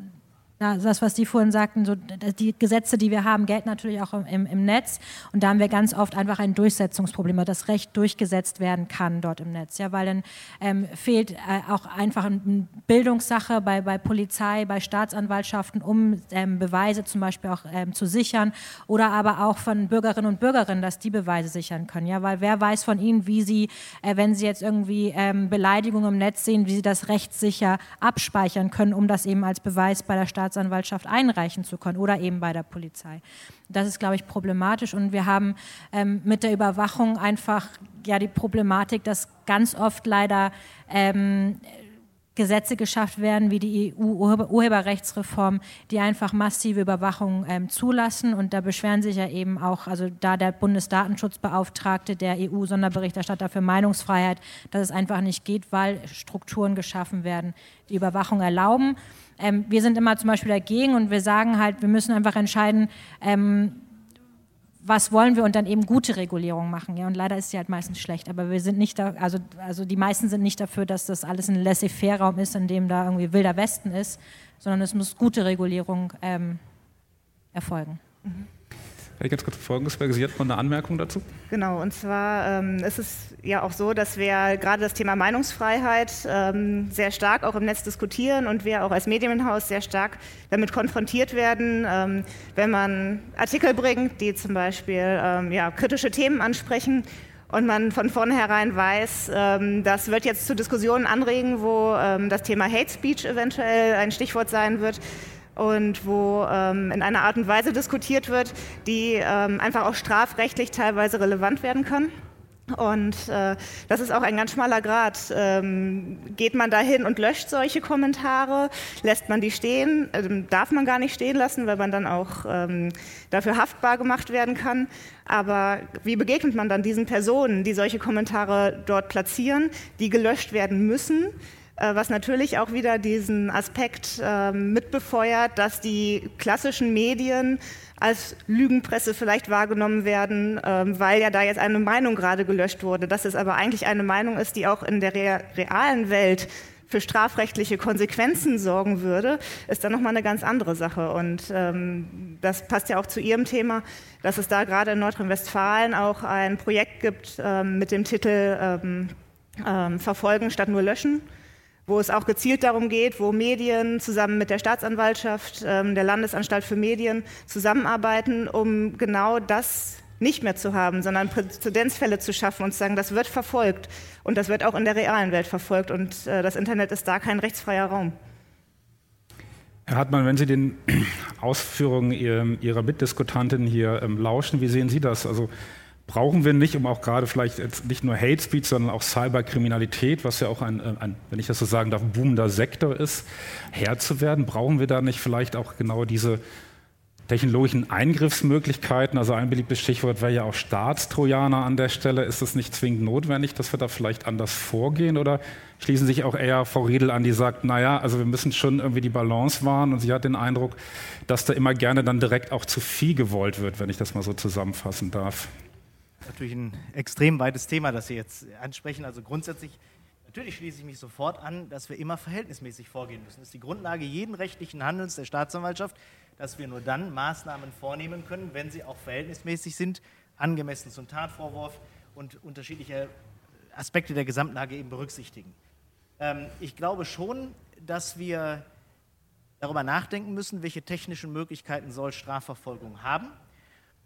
ja, das, was die vorhin sagten, so, die Gesetze, die wir haben, gelten natürlich auch im, im, Netz. Und da haben wir ganz oft einfach ein Durchsetzungsproblem, dass Recht durchgesetzt werden kann dort im Netz. Ja, weil dann ähm, fehlt äh, auch einfach eine Bildungssache bei, bei Polizei, bei Staatsanwaltschaften, um ähm, Beweise zum Beispiel auch ähm, zu sichern. Oder aber auch von Bürgerinnen und Bürgerinnen, dass die Beweise sichern können. Ja, weil wer weiß von ihnen, wie sie, äh, wenn sie jetzt irgendwie ähm, Beleidigungen im Netz sehen, wie sie das rechtssicher abspeichern können, um das eben als Beweis bei der Staatsanwaltschaft Staatsanwaltschaft einreichen zu können oder eben bei der Polizei. Das ist, glaube ich, problematisch. Und wir haben ähm, mit der Überwachung einfach ja die Problematik, dass ganz oft leider ähm, Gesetze geschafft werden, wie die EU-Urheberrechtsreform, die einfach massive Überwachung ähm, zulassen. Und da beschweren sich ja eben auch, also da der Bundesdatenschutzbeauftragte, der EU-Sonderberichterstatter für Meinungsfreiheit, dass es einfach nicht geht, weil Strukturen geschaffen werden, die Überwachung erlauben. Ähm, wir sind immer zum Beispiel dagegen und wir sagen halt, wir müssen einfach entscheiden, ähm, was wollen wir und dann eben gute Regulierung machen. Ja? Und leider ist sie halt meistens schlecht. Aber wir sind nicht da, also, also die meisten sind nicht dafür, dass das alles ein Laissez-faire-Raum ist, in dem da irgendwie wilder Westen ist, sondern es muss gute Regulierung ähm, erfolgen. Mhm. Ich ganz kurz Folgendes, Sie hat mal eine Anmerkung dazu. Genau, und zwar ähm, ist es ja auch so, dass wir gerade das Thema Meinungsfreiheit ähm, sehr stark auch im Netz diskutieren und wir auch als Medienhaus sehr stark damit konfrontiert werden, ähm, wenn man Artikel bringt, die zum Beispiel ähm, ja, kritische Themen ansprechen und man von vornherein weiß, ähm, das wird jetzt zu Diskussionen anregen, wo ähm, das Thema Hate Speech eventuell ein Stichwort sein wird und wo ähm, in einer Art und Weise diskutiert wird, die ähm, einfach auch strafrechtlich teilweise relevant werden kann. Und äh, das ist auch ein ganz schmaler Grad. Ähm, geht man dahin und löscht solche Kommentare? Lässt man die stehen? Ähm, darf man gar nicht stehen lassen, weil man dann auch ähm, dafür haftbar gemacht werden kann. Aber wie begegnet man dann diesen Personen, die solche Kommentare dort platzieren, die gelöscht werden müssen? Äh, was natürlich auch wieder diesen Aspekt äh, mitbefeuert, dass die klassischen Medien als Lügenpresse vielleicht wahrgenommen werden, äh, weil ja da jetzt eine Meinung gerade gelöscht wurde. Dass es aber eigentlich eine Meinung ist, die auch in der rea realen Welt für strafrechtliche Konsequenzen sorgen würde, ist dann nochmal eine ganz andere Sache. Und ähm, das passt ja auch zu Ihrem Thema, dass es da gerade in Nordrhein-Westfalen auch ein Projekt gibt ähm, mit dem Titel ähm, ähm Verfolgen statt nur löschen wo es auch gezielt darum geht, wo Medien zusammen mit der Staatsanwaltschaft, ähm, der Landesanstalt für Medien zusammenarbeiten, um genau das nicht mehr zu haben, sondern Präzedenzfälle zu schaffen und zu sagen, das wird verfolgt und das wird auch in der realen Welt verfolgt und äh, das Internet ist da kein rechtsfreier Raum. Herr Hartmann, wenn Sie den Ausführungen Ihrer Mitdiskutantin hier ähm, lauschen, wie sehen Sie das? Also brauchen wir nicht, um auch gerade vielleicht nicht nur Hate Speech, sondern auch Cyberkriminalität, was ja auch ein, äh, ein, wenn ich das so sagen darf, boomender Sektor ist, Herr zu werden, brauchen wir da nicht vielleicht auch genau diese technologischen Eingriffsmöglichkeiten? Also ein beliebtes Stichwort wäre ja auch Staatstrojaner an der Stelle. Ist es nicht zwingend notwendig, dass wir da vielleicht anders vorgehen oder schließen sich auch eher Frau Riedel an, die sagt, naja, also wir müssen schon irgendwie die Balance wahren und sie hat den Eindruck, dass da immer gerne dann direkt auch zu viel gewollt wird, wenn ich das mal so zusammenfassen darf natürlich ein extrem weites Thema, das Sie jetzt ansprechen. Also grundsätzlich, natürlich schließe ich mich sofort an, dass wir immer verhältnismäßig vorgehen müssen. Das ist die Grundlage jeden rechtlichen Handelns der Staatsanwaltschaft, dass wir nur dann Maßnahmen vornehmen können, wenn sie auch verhältnismäßig sind, angemessen zum Tatvorwurf und unterschiedliche Aspekte der Gesamtlage eben berücksichtigen. Ähm, ich glaube schon, dass wir darüber nachdenken müssen, welche technischen Möglichkeiten soll Strafverfolgung haben.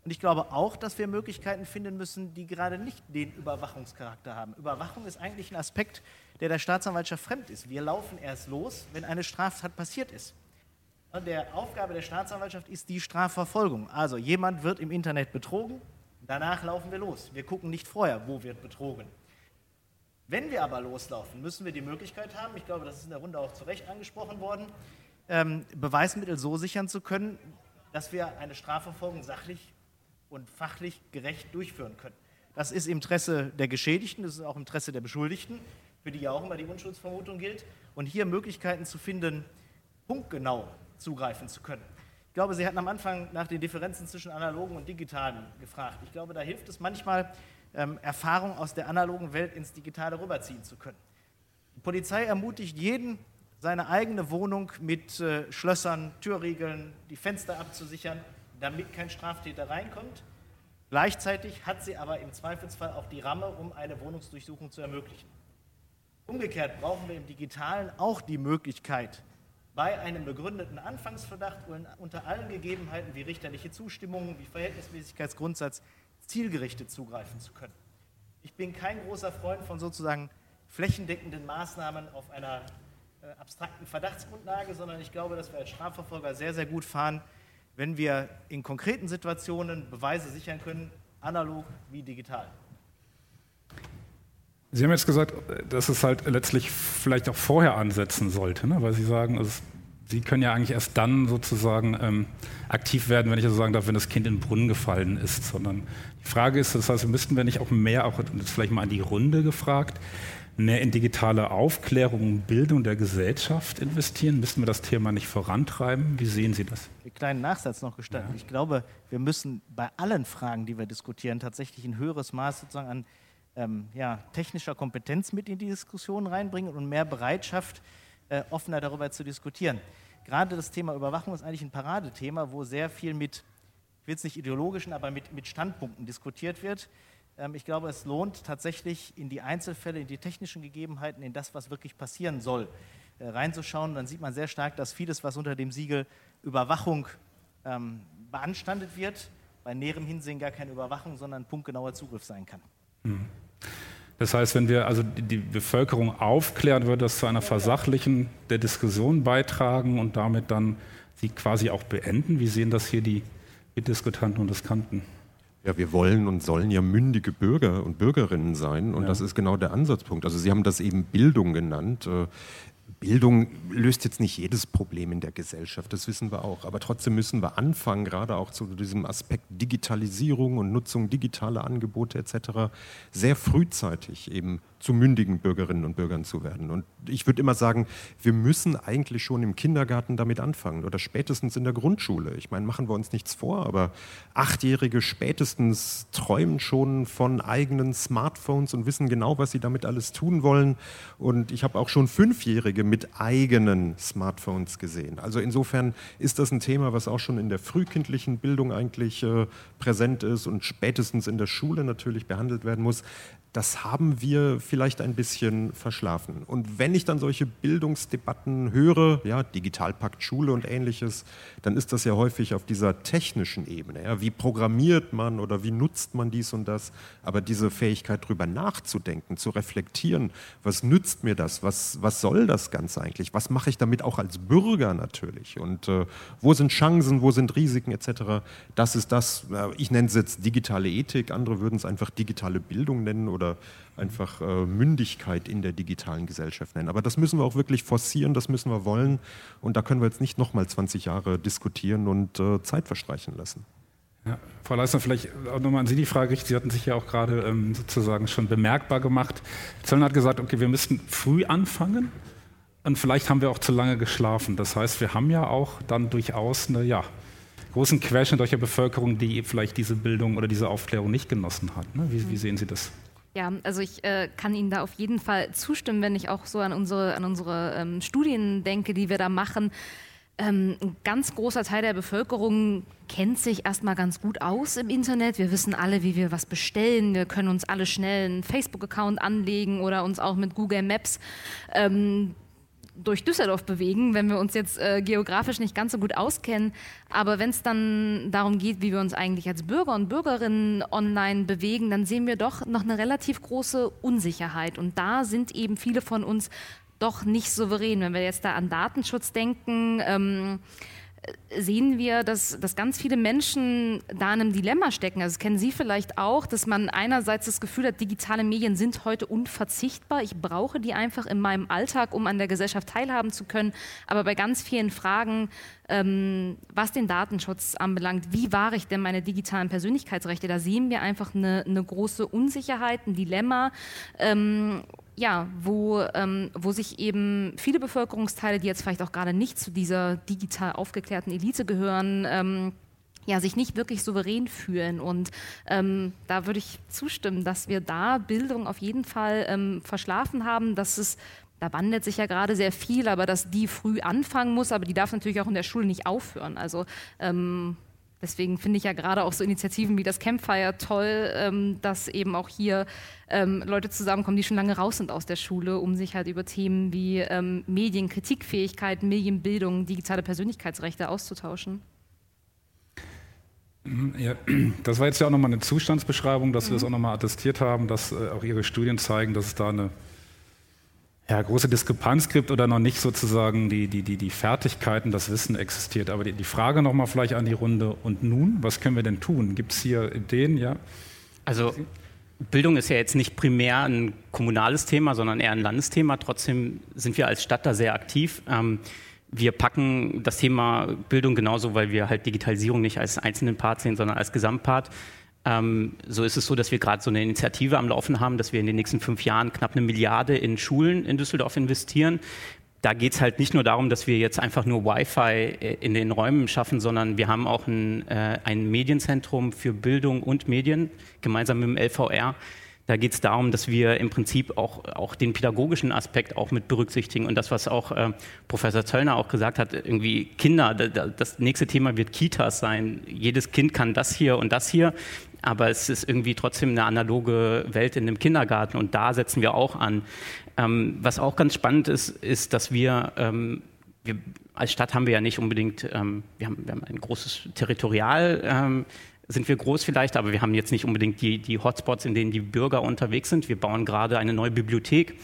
Und ich glaube auch, dass wir Möglichkeiten finden müssen, die gerade nicht den Überwachungscharakter haben. Überwachung ist eigentlich ein Aspekt, der der Staatsanwaltschaft fremd ist. Wir laufen erst los, wenn eine Straftat passiert ist. Und der Aufgabe der Staatsanwaltschaft ist die Strafverfolgung. Also jemand wird im Internet betrogen, danach laufen wir los. Wir gucken nicht vorher, wo wird betrogen. Wenn wir aber loslaufen, müssen wir die Möglichkeit haben, ich glaube, das ist in der Runde auch zu Recht angesprochen worden, ähm, Beweismittel so sichern zu können, dass wir eine Strafverfolgung sachlich und fachlich gerecht durchführen können. Das ist im Interesse der Geschädigten, das ist auch im Interesse der Beschuldigten. für die ja auch immer die Unschuldsvermutung gilt, und hier Möglichkeiten zu finden, punktgenau zugreifen zu können. Ich glaube, Sie hatten am Anfang nach den Differenzen zwischen analogen und digitalen gefragt. Ich glaube, da hilft es manchmal, ähm, Erfahrung aus der analogen Welt ins Digitale rüberziehen zu können. Die Polizei ermutigt jeden, seine eigene Wohnung mit äh, Schlössern, Türriegeln, die Fenster abzusichern, damit kein Straftäter reinkommt. Gleichzeitig hat sie aber im Zweifelsfall auch die Ramme, um eine Wohnungsdurchsuchung zu ermöglichen. Umgekehrt brauchen wir im Digitalen auch die Möglichkeit, bei einem begründeten Anfangsverdacht unter allen Gegebenheiten wie richterliche Zustimmung, wie Verhältnismäßigkeitsgrundsatz zielgerichtet zugreifen zu können. Ich bin kein großer Freund von sozusagen flächendeckenden Maßnahmen auf einer äh, abstrakten Verdachtsgrundlage, sondern ich glaube, dass wir als Strafverfolger sehr, sehr gut fahren, wenn wir in konkreten Situationen Beweise sichern können, analog wie digital. Sie haben jetzt gesagt, dass es halt letztlich vielleicht auch vorher ansetzen sollte, ne? weil Sie sagen, also Sie können ja eigentlich erst dann sozusagen ähm, aktiv werden, wenn ich so also sagen darf, wenn das Kind in den Brunnen gefallen ist. Sondern die Frage ist, das heißt, müssten wir nicht auch mehr, auch jetzt vielleicht mal an die Runde gefragt, mehr in digitale Aufklärung und Bildung der Gesellschaft investieren? Müssten wir das Thema nicht vorantreiben? Wie sehen Sie das? Einen kleinen Nachsatz noch gestanden. Ja. Ich glaube, wir müssen bei allen Fragen, die wir diskutieren, tatsächlich ein höheres Maß sozusagen an ähm, ja, technischer Kompetenz mit in die Diskussion reinbringen und mehr Bereitschaft, äh, offener darüber zu diskutieren. Gerade das Thema Überwachung ist eigentlich ein Paradethema, wo sehr viel mit, ich will es nicht ideologischen, aber mit, mit Standpunkten diskutiert wird. Ähm, ich glaube, es lohnt tatsächlich in die Einzelfälle, in die technischen Gegebenheiten, in das, was wirklich passieren soll, äh, reinzuschauen. Dann sieht man sehr stark, dass vieles, was unter dem Siegel Überwachung ähm, beanstandet wird, bei näherem Hinsehen gar keine Überwachung, sondern punktgenauer Zugriff sein kann. Hm. Das heißt, wenn wir also die Bevölkerung aufklären, wird das zu einer Versachlichen der Diskussion beitragen und damit dann sie quasi auch beenden. Wie sehen das hier die Mitdiskutanten und Diskanten? Ja, wir wollen und sollen ja mündige Bürger und Bürgerinnen sein und ja. das ist genau der Ansatzpunkt. Also Sie haben das eben Bildung genannt. Bildung löst jetzt nicht jedes Problem in der Gesellschaft, das wissen wir auch. Aber trotzdem müssen wir anfangen, gerade auch zu diesem Aspekt Digitalisierung und Nutzung digitaler Angebote etc. sehr frühzeitig eben zu mündigen Bürgerinnen und Bürgern zu werden. Und ich würde immer sagen, wir müssen eigentlich schon im Kindergarten damit anfangen oder spätestens in der Grundschule. Ich meine, machen wir uns nichts vor, aber Achtjährige spätestens träumen schon von eigenen Smartphones und wissen genau, was sie damit alles tun wollen. Und ich habe auch schon Fünfjährige mit eigenen Smartphones gesehen. Also insofern ist das ein Thema, was auch schon in der frühkindlichen Bildung eigentlich äh, präsent ist und spätestens in der Schule natürlich behandelt werden muss das haben wir vielleicht ein bisschen verschlafen. Und wenn ich dann solche Bildungsdebatten höre, ja, Digitalpakt Schule und ähnliches, dann ist das ja häufig auf dieser technischen Ebene. Ja, wie programmiert man oder wie nutzt man dies und das? Aber diese Fähigkeit, darüber nachzudenken, zu reflektieren, was nützt mir das? Was, was soll das Ganze eigentlich? Was mache ich damit auch als Bürger natürlich? Und äh, wo sind Chancen, wo sind Risiken etc.? Das ist das, äh, ich nenne es jetzt digitale Ethik, andere würden es einfach digitale Bildung nennen oder einfach äh, Mündigkeit in der digitalen Gesellschaft nennen. Aber das müssen wir auch wirklich forcieren, das müssen wir wollen. Und da können wir jetzt nicht nochmal 20 Jahre diskutieren und äh, Zeit verstreichen lassen. Ja, Frau Leisner, vielleicht auch nochmal an Sie die Frage. Sie hatten sich ja auch gerade ähm, sozusagen schon bemerkbar gemacht. Zöllner hat gesagt, okay, wir müssten früh anfangen und vielleicht haben wir auch zu lange geschlafen. Das heißt, wir haben ja auch dann durchaus eine, ja, großen Querschnitt der Bevölkerung, die vielleicht diese Bildung oder diese Aufklärung nicht genossen hat. Ne? Wie, wie sehen Sie das? Ja, also ich äh, kann Ihnen da auf jeden Fall zustimmen, wenn ich auch so an unsere, an unsere ähm, Studien denke, die wir da machen. Ähm, ein ganz großer Teil der Bevölkerung kennt sich erstmal ganz gut aus im Internet. Wir wissen alle, wie wir was bestellen. Wir können uns alle schnell einen Facebook-Account anlegen oder uns auch mit Google Maps ähm, durch Düsseldorf bewegen, wenn wir uns jetzt äh, geografisch nicht ganz so gut auskennen. Aber wenn es dann darum geht, wie wir uns eigentlich als Bürger und Bürgerinnen online bewegen, dann sehen wir doch noch eine relativ große Unsicherheit. Und da sind eben viele von uns doch nicht souverän. Wenn wir jetzt da an Datenschutz denken, ähm, sehen wir, dass, dass ganz viele Menschen da in einem Dilemma stecken. Also das kennen Sie vielleicht auch, dass man einerseits das Gefühl hat, digitale Medien sind heute unverzichtbar. Ich brauche die einfach in meinem Alltag, um an der Gesellschaft teilhaben zu können. Aber bei ganz vielen Fragen, ähm, was den Datenschutz anbelangt, wie wahre ich denn meine digitalen Persönlichkeitsrechte, da sehen wir einfach eine, eine große Unsicherheit, ein Dilemma. Ähm, ja, wo, ähm, wo sich eben viele Bevölkerungsteile, die jetzt vielleicht auch gerade nicht zu dieser digital aufgeklärten Elite gehören, ähm, ja, sich nicht wirklich souverän fühlen. Und ähm, da würde ich zustimmen, dass wir da Bildung auf jeden Fall ähm, verschlafen haben, dass es da wandelt sich ja gerade sehr viel, aber dass die früh anfangen muss, aber die darf natürlich auch in der Schule nicht aufhören. Also ähm, deswegen finde ich ja gerade auch so Initiativen wie das Campfire toll, ähm, dass eben auch hier ähm, Leute zusammenkommen, die schon lange raus sind aus der Schule, um sich halt über Themen wie ähm, Medien, Medienbildung, digitale Persönlichkeitsrechte auszutauschen. Mhm, ja, das war jetzt ja auch nochmal eine Zustandsbeschreibung, dass mhm. wir das auch nochmal attestiert haben, dass äh, auch Ihre Studien zeigen, dass es da eine ja, große Diskrepanz gibt oder noch nicht sozusagen die, die, die, die Fertigkeiten, das Wissen existiert. Aber die, die Frage nochmal vielleicht an die Runde, und nun, was können wir denn tun? Gibt es hier Ideen? Ja? Also Bildung ist ja jetzt nicht primär ein kommunales Thema, sondern eher ein Landesthema. Trotzdem sind wir als Stadt da sehr aktiv. Ähm, wir packen das Thema Bildung genauso, weil wir halt Digitalisierung nicht als einzelnen Part sehen, sondern als Gesamtpart. Ähm, so ist es so, dass wir gerade so eine Initiative am Laufen haben, dass wir in den nächsten fünf Jahren knapp eine Milliarde in Schulen in Düsseldorf investieren. Da geht es halt nicht nur darum, dass wir jetzt einfach nur Wi-Fi äh, in den Räumen schaffen, sondern wir haben auch ein, äh, ein Medienzentrum für Bildung und Medien gemeinsam mit dem LVR, da geht es darum, dass wir im Prinzip auch, auch den pädagogischen Aspekt auch mit berücksichtigen und das, was auch äh, Professor Zöllner auch gesagt hat, irgendwie Kinder, das nächste Thema wird Kitas sein. Jedes Kind kann das hier und das hier, aber es ist irgendwie trotzdem eine analoge Welt in dem Kindergarten und da setzen wir auch an. Ähm, was auch ganz spannend ist, ist, dass wir ähm, wir, als Stadt haben wir ja nicht unbedingt, ähm, wir, haben, wir, haben, ein großes Territorial, ähm, sind wir groß vielleicht, aber wir haben jetzt nicht unbedingt die, die Hotspots, in denen die Bürger unterwegs sind. Wir bauen gerade eine neue Bibliothek,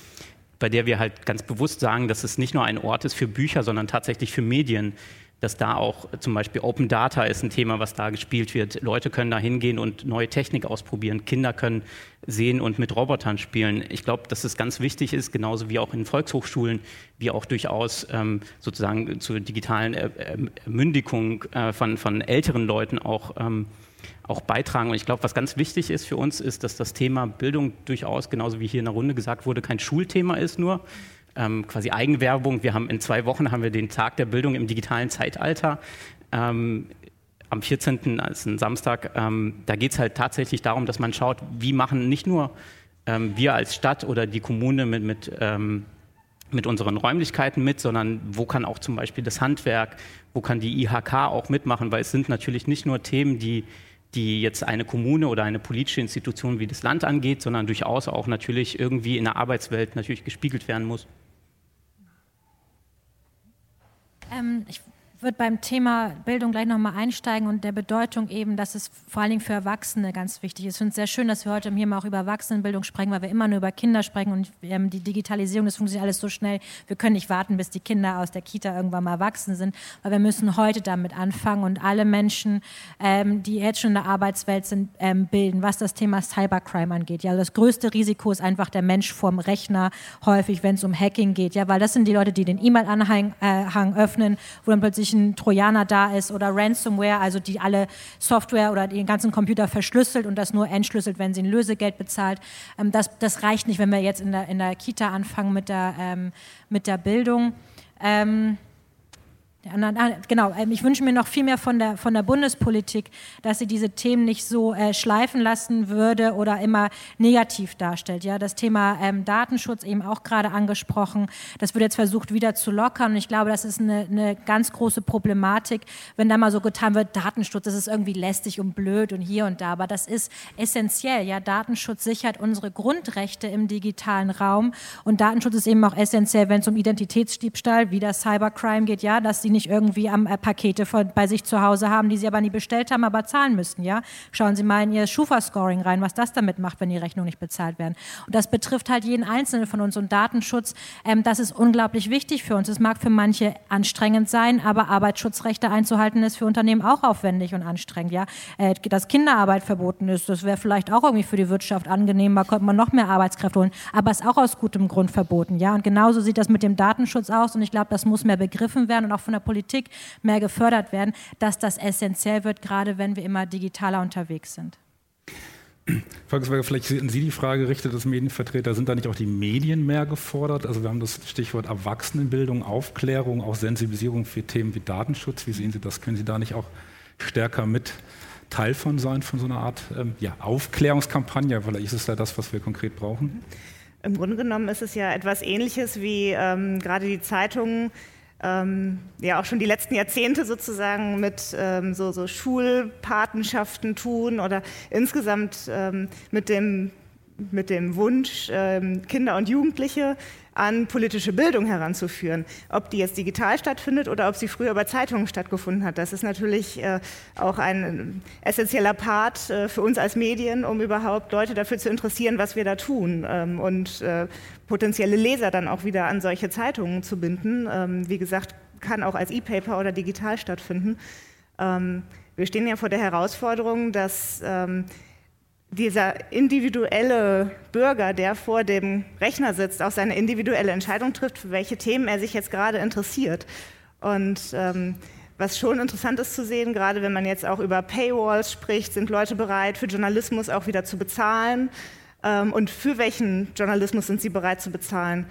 bei der wir halt ganz bewusst sagen, dass es nicht nur ein Ort ist für Bücher, sondern tatsächlich für Medien. Dass da auch zum Beispiel Open Data ist ein Thema, was da gespielt wird. Leute können da hingehen und neue Technik ausprobieren. Kinder können sehen und mit Robotern spielen. Ich glaube, dass es ganz wichtig ist, genauso wie auch in Volkshochschulen, wie auch durchaus ähm, sozusagen zur digitalen Ermündigung äh, von, von älteren Leuten auch ähm, auch beitragen. Und ich glaube, was ganz wichtig ist für uns, ist, dass das Thema Bildung durchaus, genauso wie hier in der Runde gesagt wurde, kein Schulthema ist nur. Ähm, quasi Eigenwerbung. Wir haben in zwei Wochen haben wir den Tag der Bildung im digitalen Zeitalter. Ähm, am 14. als ein Samstag, ähm, da geht es halt tatsächlich darum, dass man schaut, wie machen nicht nur ähm, wir als Stadt oder die Kommune mit, mit ähm, mit unseren Räumlichkeiten mit, sondern wo kann auch zum Beispiel das Handwerk, wo kann die IHK auch mitmachen, weil es sind natürlich nicht nur Themen, die die jetzt eine Kommune oder eine politische Institution wie das Land angeht, sondern durchaus auch natürlich irgendwie in der Arbeitswelt natürlich gespiegelt werden muss. Ähm, ich würde beim Thema Bildung gleich nochmal einsteigen und der Bedeutung eben, dass es vor allen Dingen für Erwachsene ganz wichtig ist. Ich finde es sehr schön, dass wir heute hier mal auch über Erwachsenenbildung sprechen, weil wir immer nur über Kinder sprechen und ähm, die Digitalisierung, das funktioniert alles so schnell. Wir können nicht warten, bis die Kinder aus der Kita irgendwann mal erwachsen sind, weil wir müssen heute damit anfangen und alle Menschen, ähm, die jetzt schon in der Arbeitswelt sind, ähm, bilden, was das Thema Cybercrime angeht. Ja, das größte Risiko ist einfach der Mensch vorm Rechner, häufig, wenn es um Hacking geht. Ja, weil das sind die Leute, die den E-Mail-Anhang äh, öffnen, wo dann plötzlich ein Trojaner da ist oder Ransomware, also die alle Software oder den ganzen Computer verschlüsselt und das nur entschlüsselt, wenn sie ein Lösegeld bezahlt. Ähm, das, das reicht nicht, wenn wir jetzt in der, in der Kita anfangen mit der, ähm, mit der Bildung. Ähm, Genau, ähm, ich wünsche mir noch viel mehr von der, von der Bundespolitik, dass sie diese Themen nicht so äh, schleifen lassen würde oder immer negativ darstellt. Ja, das Thema ähm, Datenschutz eben auch gerade angesprochen. Das wird jetzt versucht wieder zu lockern und ich glaube, das ist eine, eine ganz große Problematik, wenn da mal so getan wird, Datenschutz, das ist irgendwie lästig und blöd und hier und da, aber das ist essentiell. Ja, Datenschutz sichert unsere Grundrechte im digitalen Raum und Datenschutz ist eben auch essentiell, wenn es um Identitätsdiebstahl, wie das Cybercrime geht, ja, dass sie nicht irgendwie am äh, Pakete von, bei sich zu Hause haben, die sie aber nie bestellt haben, aber zahlen müssten. Ja? Schauen Sie mal in Ihr Schufa-Scoring rein, was das damit macht, wenn die Rechnungen nicht bezahlt werden. Und das betrifft halt jeden Einzelnen von uns. Und Datenschutz, ähm, das ist unglaublich wichtig für uns. Es mag für manche anstrengend sein, aber Arbeitsschutzrechte einzuhalten ist für Unternehmen auch aufwendig und anstrengend. Ja? Äh, dass Kinderarbeit verboten ist, das wäre vielleicht auch irgendwie für die Wirtschaft angenehm, da könnte man noch mehr Arbeitskräfte holen, aber ist auch aus gutem Grund verboten. Ja? Und genauso sieht das mit dem Datenschutz aus und ich glaube, das muss mehr begriffen werden und auch von der Politik mehr gefördert werden, dass das essentiell wird, gerade wenn wir immer digitaler unterwegs sind. Volkswagen, vielleicht an Sie die Frage gerichtet als Medienvertreter, sind da nicht auch die Medien mehr gefordert? Also wir haben das Stichwort Erwachsenenbildung, Aufklärung, auch Sensibilisierung für Themen wie Datenschutz. Wie sehen Sie das? Können Sie da nicht auch stärker mit Teil von sein, von so einer Art ähm, ja, Aufklärungskampagne? Vielleicht ist es ja das, was wir konkret brauchen. Im Grunde genommen ist es ja etwas Ähnliches wie ähm, gerade die Zeitungen ähm, ja auch schon die letzten Jahrzehnte sozusagen mit ähm, so, so, Schulpatenschaften tun oder insgesamt ähm, mit, dem, mit dem Wunsch, ähm, Kinder und Jugendliche an politische Bildung heranzuführen. Ob die jetzt digital stattfindet oder ob sie früher bei Zeitungen stattgefunden hat, das ist natürlich äh, auch ein essentieller Part äh, für uns als Medien, um überhaupt Leute dafür zu interessieren, was wir da tun ähm, und äh, potenzielle Leser dann auch wieder an solche Zeitungen zu binden. Ähm, wie gesagt, kann auch als E-Paper oder digital stattfinden. Ähm, wir stehen ja vor der Herausforderung, dass ähm, dieser individuelle Bürger, der vor dem Rechner sitzt, auch seine individuelle Entscheidung trifft, für welche Themen er sich jetzt gerade interessiert. Und ähm, was schon interessant ist zu sehen, gerade wenn man jetzt auch über Paywalls spricht, sind Leute bereit, für Journalismus auch wieder zu bezahlen. Ähm, und für welchen Journalismus sind sie bereit zu bezahlen?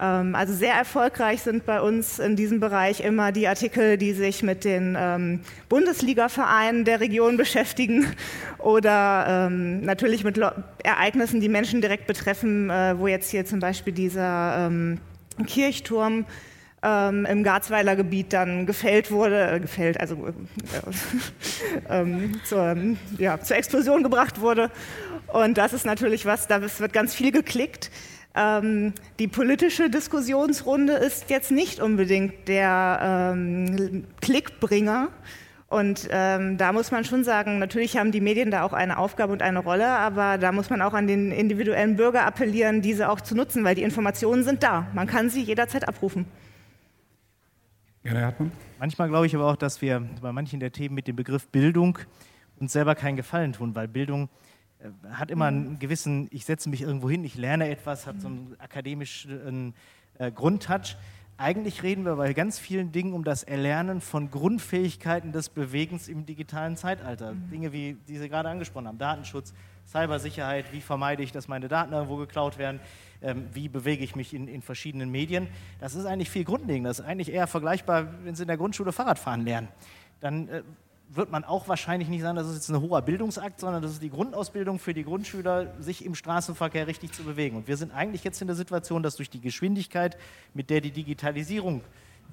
Ähm, also sehr erfolgreich sind bei uns in diesem Bereich immer die Artikel, die sich mit den ähm, Bundesliga-Vereinen der Region beschäftigen oder ähm, natürlich mit Ereignissen, die Menschen direkt betreffen, äh, wo jetzt hier zum Beispiel dieser Kirchturm ähm, im Garzweiler Gebiet dann gefällt wurde, äh, gefällt, also äh, äh, zur, ja, zur Explosion gebracht wurde. Und das ist natürlich was, da wird ganz viel geklickt. Ähm, die politische Diskussionsrunde ist jetzt nicht unbedingt der ähm, Klickbringer. Und ähm, da muss man schon sagen, natürlich haben die Medien da auch eine Aufgabe und eine Rolle, aber da muss man auch an den individuellen Bürger appellieren, diese auch zu nutzen, weil die Informationen sind da. Man kann sie jederzeit abrufen. Ja, Herr Hartmann. Manchmal glaube ich aber auch, dass wir bei manchen der Themen mit dem Begriff Bildung uns selber keinen Gefallen tun, weil Bildung äh, hat immer einen gewissen, ich setze mich irgendwo hin, ich lerne etwas, hat so einen akademischen äh, Grundtouch. Eigentlich reden wir bei ganz vielen Dingen um das Erlernen von Grundfähigkeiten des Bewegens im digitalen Zeitalter. Mhm. Dinge wie, die Sie gerade angesprochen haben, Datenschutz, Cybersicherheit, wie vermeide ich, dass meine Daten irgendwo geklaut werden, ähm, wie bewege ich mich in, in, verschiedenen Medien. Das ist eigentlich viel grundlegender. Das ist eigentlich eher vergleichbar, wenn Sie in der Grundschule Fahrradfahren lernen. Dann äh, wird man auch wahrscheinlich nicht sagen, das ist jetzt ein hoher Bildungsakt, sondern das ist die Grundausbildung für die Grundschüler, sich im Straßenverkehr richtig zu bewegen. Und wir sind eigentlich jetzt in der Situation, dass durch die Geschwindigkeit, mit der die Digitalisierung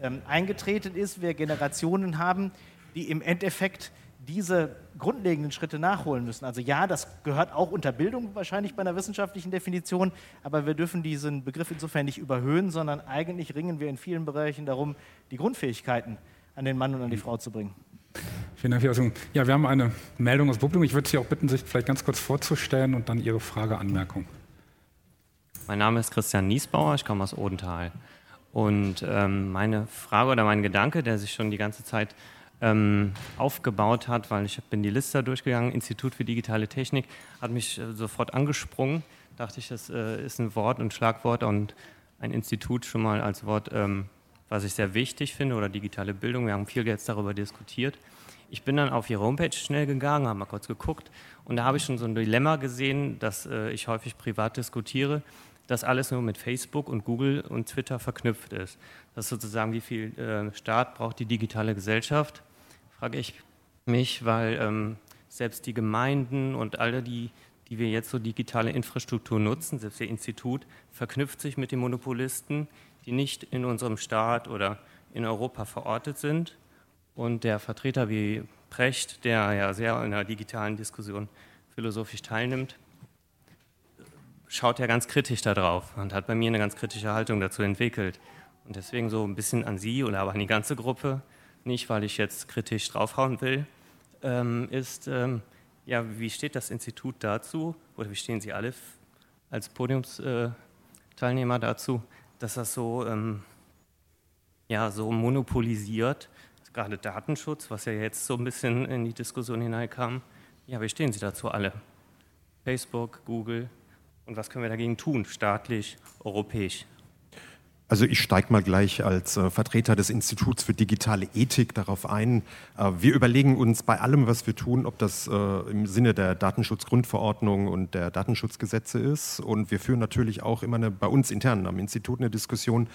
ähm, eingetreten ist, wir Generationen haben, die im Endeffekt diese grundlegenden Schritte nachholen müssen. Also ja, das gehört auch unter Bildung wahrscheinlich bei einer wissenschaftlichen Definition, aber wir dürfen diesen Begriff insofern nicht überhöhen, sondern eigentlich ringen wir in vielen Bereichen darum, die Grundfähigkeiten an den Mann und an die Frau zu bringen. Vielen Dank die Ausführung. Ja, wir haben eine Meldung aus Publikum. Ich würde Sie auch bitten, sich vielleicht ganz kurz vorzustellen und dann Ihre Frage, Anmerkung. Mein Name ist Christian Niesbauer, ich komme aus Odenthal. Und ähm, meine Frage oder mein Gedanke, der sich schon die ganze Zeit ähm, aufgebaut hat, weil ich bin die Liste durchgegangen, Institut für digitale Technik, hat mich äh, sofort angesprungen. Dachte ich, das äh, ist ein Wort, ein Schlagwort und ein Institut schon mal als Wort ähm, was ich sehr wichtig finde, oder digitale Bildung. Wir haben viel jetzt darüber diskutiert. Ich bin dann auf ihre Homepage schnell gegangen, habe mal kurz geguckt und da habe ich schon so ein Dilemma gesehen, das äh, ich häufig privat diskutiere, dass alles nur mit Facebook und Google und Twitter verknüpft ist. Das ist sozusagen, wie viel äh, Staat braucht die digitale Gesellschaft, frage ich mich, weil ähm, selbst die Gemeinden und alle die, die wir jetzt so digitale Infrastruktur nutzen, selbst ihr Institut, verknüpft sich mit den Monopolisten, die nicht in unserem Staat oder in Europa verortet sind. Und der Vertreter wie Precht, der ja sehr in der digitalen Diskussion philosophisch teilnimmt, schaut ja ganz kritisch darauf und hat bei mir eine ganz kritische Haltung dazu entwickelt. Und deswegen so ein bisschen an Sie oder aber an die ganze Gruppe, nicht weil ich jetzt kritisch draufhauen will, ähm, ist, ähm, ja, wie steht das Institut dazu oder wie stehen Sie alle als Podiumsteilnehmer dazu, dass das so, ähm, ja, so monopolisiert, gerade Datenschutz, was ja jetzt so ein bisschen in die Diskussion hineinkam. Ja, wie stehen Sie dazu alle? Facebook, Google und was können wir dagegen tun, staatlich, europäisch? Also ich steige mal gleich als äh, Vertreter des Instituts für digitale Ethik darauf ein. Äh, wir überlegen uns bei allem, was wir tun, ob das äh, im Sinne der Datenschutzgrundverordnung und der Datenschutzgesetze ist. Und wir führen natürlich auch immer eine, bei uns intern am Institut eine Diskussion,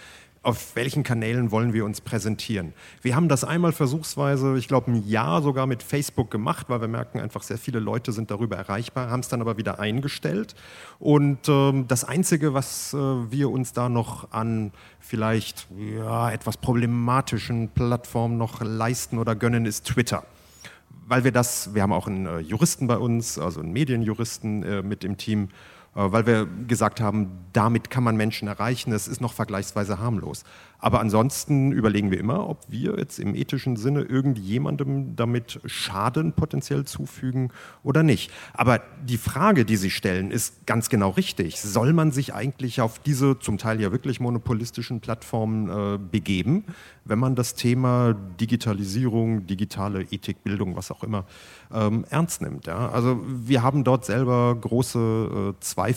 auf welchen Kanälen wollen wir uns präsentieren. Wir haben das einmal versuchsweise, ich glaube ein Jahr sogar mit Facebook gemacht, weil wir merken einfach, sehr viele Leute sind darüber erreichbar, haben es dann aber wieder eingestellt. Und ähm, das Einzige, was äh, wir uns da noch an vielleicht ja, etwas problematischen Plattformen noch leisten oder gönnen, ist Twitter weil wir das, wir haben auch einen äh, Juristen bei uns, also einen Medienjuristen äh, mit im Team, weil wir gesagt haben, damit kann man Menschen erreichen, es ist noch vergleichsweise harmlos. Aber ansonsten überlegen wir immer, ob wir jetzt im ethischen Sinne irgendjemandem damit Schaden potenziell zufügen oder nicht. Aber die Frage, die Sie stellen, ist ganz genau richtig. Soll man sich eigentlich auf diese zum Teil ja wirklich monopolistischen Plattformen äh, begeben, wenn man das Thema Digitalisierung, digitale Ethikbildung, was auch immer, ähm, ernst nimmt? Ja? Also wir haben dort selber große äh, Zweifel,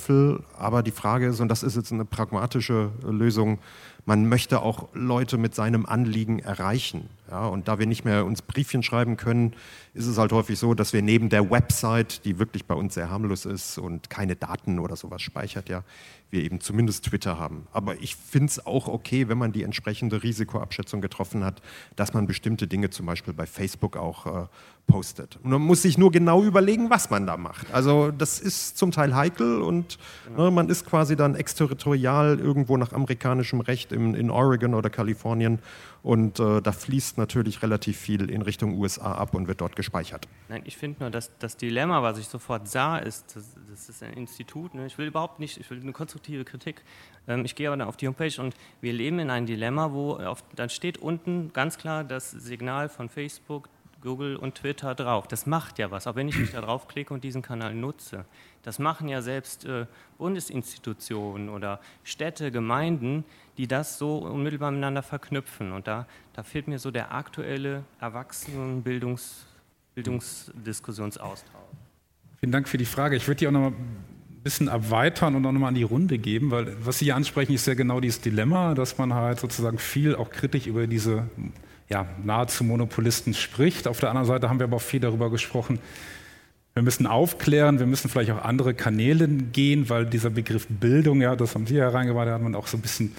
aber die Frage ist, und das ist jetzt eine pragmatische Lösung, man möchte auch Leute mit seinem Anliegen erreichen. Ja, und da wir nicht mehr uns Briefchen schreiben können, ist es halt häufig so, dass wir neben der Website, die wirklich bei uns sehr harmlos ist und keine Daten oder sowas speichert, ja, wir eben zumindest Twitter haben. Aber ich finde es auch okay, wenn man die entsprechende Risikoabschätzung getroffen hat, dass man bestimmte Dinge zum Beispiel bei Facebook auch äh, postet. Und man muss sich nur genau überlegen, was man da macht. Also das ist zum Teil heikel und ne, man ist quasi dann exterritorial irgendwo nach amerikanischem Recht in, in Oregon oder Kalifornien und äh, da fließt natürlich relativ viel in Richtung USA ab und wird dort gespeichert. Nein, ich finde nur, dass das Dilemma, was ich sofort sah, ist, das, das ist ein Institut. Ne? Ich will überhaupt nicht, ich will eine konstruktive Kritik. Ähm, ich gehe aber dann auf die Homepage und wir leben in einem Dilemma, wo auf, dann steht unten ganz klar das Signal von Facebook, Google und Twitter drauf. Das macht ja was, auch wenn ich mich da draufklicke und diesen Kanal nutze. Das machen ja selbst äh, Bundesinstitutionen oder Städte, Gemeinden, die das so unmittelbar miteinander verknüpfen. Und da, da fehlt mir so der aktuelle Erwachsenenbildungs, Bildungsdiskussionsaustausch. Vielen Dank für die Frage. Ich würde die auch noch mal ein bisschen erweitern und auch noch mal an die Runde geben, weil was Sie hier ansprechen, ist ja genau dieses Dilemma, dass man halt sozusagen viel auch kritisch über diese ja, nahezu Monopolisten spricht. Auf der anderen Seite haben wir aber auch viel darüber gesprochen, wir müssen aufklären, wir müssen vielleicht auch andere Kanäle gehen, weil dieser Begriff Bildung, ja, das haben Sie ja reingebracht, da hat man auch so ein bisschen,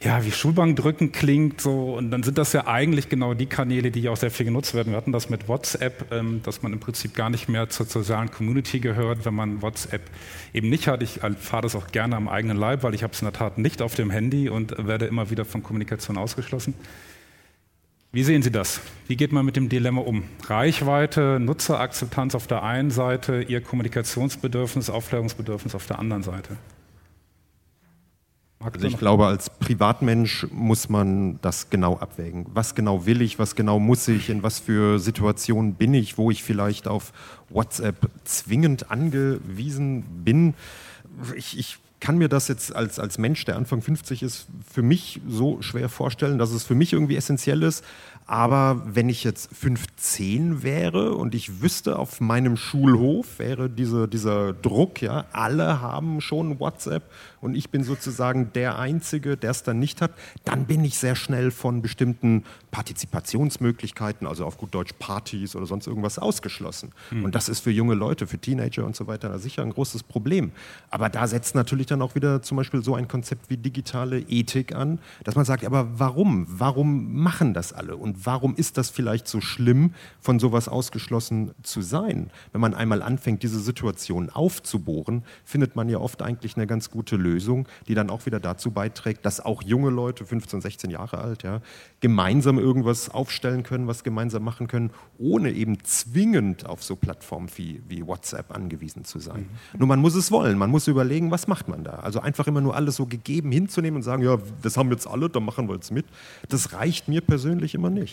ja, wie Schulbank drücken klingt, so. Und dann sind das ja eigentlich genau die Kanäle, die auch sehr viel genutzt werden. Wir hatten das mit WhatsApp, ähm, dass man im Prinzip gar nicht mehr zur sozialen Community gehört, wenn man WhatsApp eben nicht hat. Ich fahre das auch gerne am eigenen Leib, weil ich habe es in der Tat nicht auf dem Handy und werde immer wieder von Kommunikation ausgeschlossen. Wie sehen Sie das? Wie geht man mit dem Dilemma um? Reichweite, Nutzerakzeptanz auf der einen Seite, Ihr Kommunikationsbedürfnis, Aufklärungsbedürfnis auf der anderen Seite? Also ich glaube, als Privatmensch muss man das genau abwägen. Was genau will ich, was genau muss ich, in was für Situationen bin ich, wo ich vielleicht auf WhatsApp zwingend angewiesen bin. Ich, ich kann mir das jetzt als, als Mensch, der Anfang 50 ist, für mich so schwer vorstellen, dass es für mich irgendwie essentiell ist. Aber wenn ich jetzt 15 wäre und ich wüsste, auf meinem Schulhof wäre diese, dieser Druck, ja, alle haben schon WhatsApp und ich bin sozusagen der Einzige, der es dann nicht hat, dann bin ich sehr schnell von bestimmten Partizipationsmöglichkeiten, also auf gut Deutsch Partys oder sonst irgendwas ausgeschlossen. Mhm. Und das ist für junge Leute, für Teenager und so weiter sicher ein großes Problem. Aber da setzt natürlich dann auch wieder zum Beispiel so ein Konzept wie digitale Ethik an, dass man sagt, aber warum? Warum machen das alle? Und warum ist das vielleicht so schlimm, von sowas ausgeschlossen zu sein? Wenn man einmal anfängt, diese Situation aufzubohren, findet man ja oft eigentlich eine ganz gute Lösung, die dann auch wieder dazu beiträgt, dass auch junge Leute, 15, 16 Jahre alt, ja, gemeinsam irgendwas aufstellen können, was gemeinsam machen können, ohne eben zwingend auf so Plattformen wie, wie WhatsApp angewiesen zu sein. Mhm. Nur man muss es wollen, man muss überlegen, was macht man da? Also einfach immer nur alles so gegeben hinzunehmen und sagen, ja, das haben jetzt alle, dann machen wir jetzt mit. Das reicht mir persönlich immer nicht.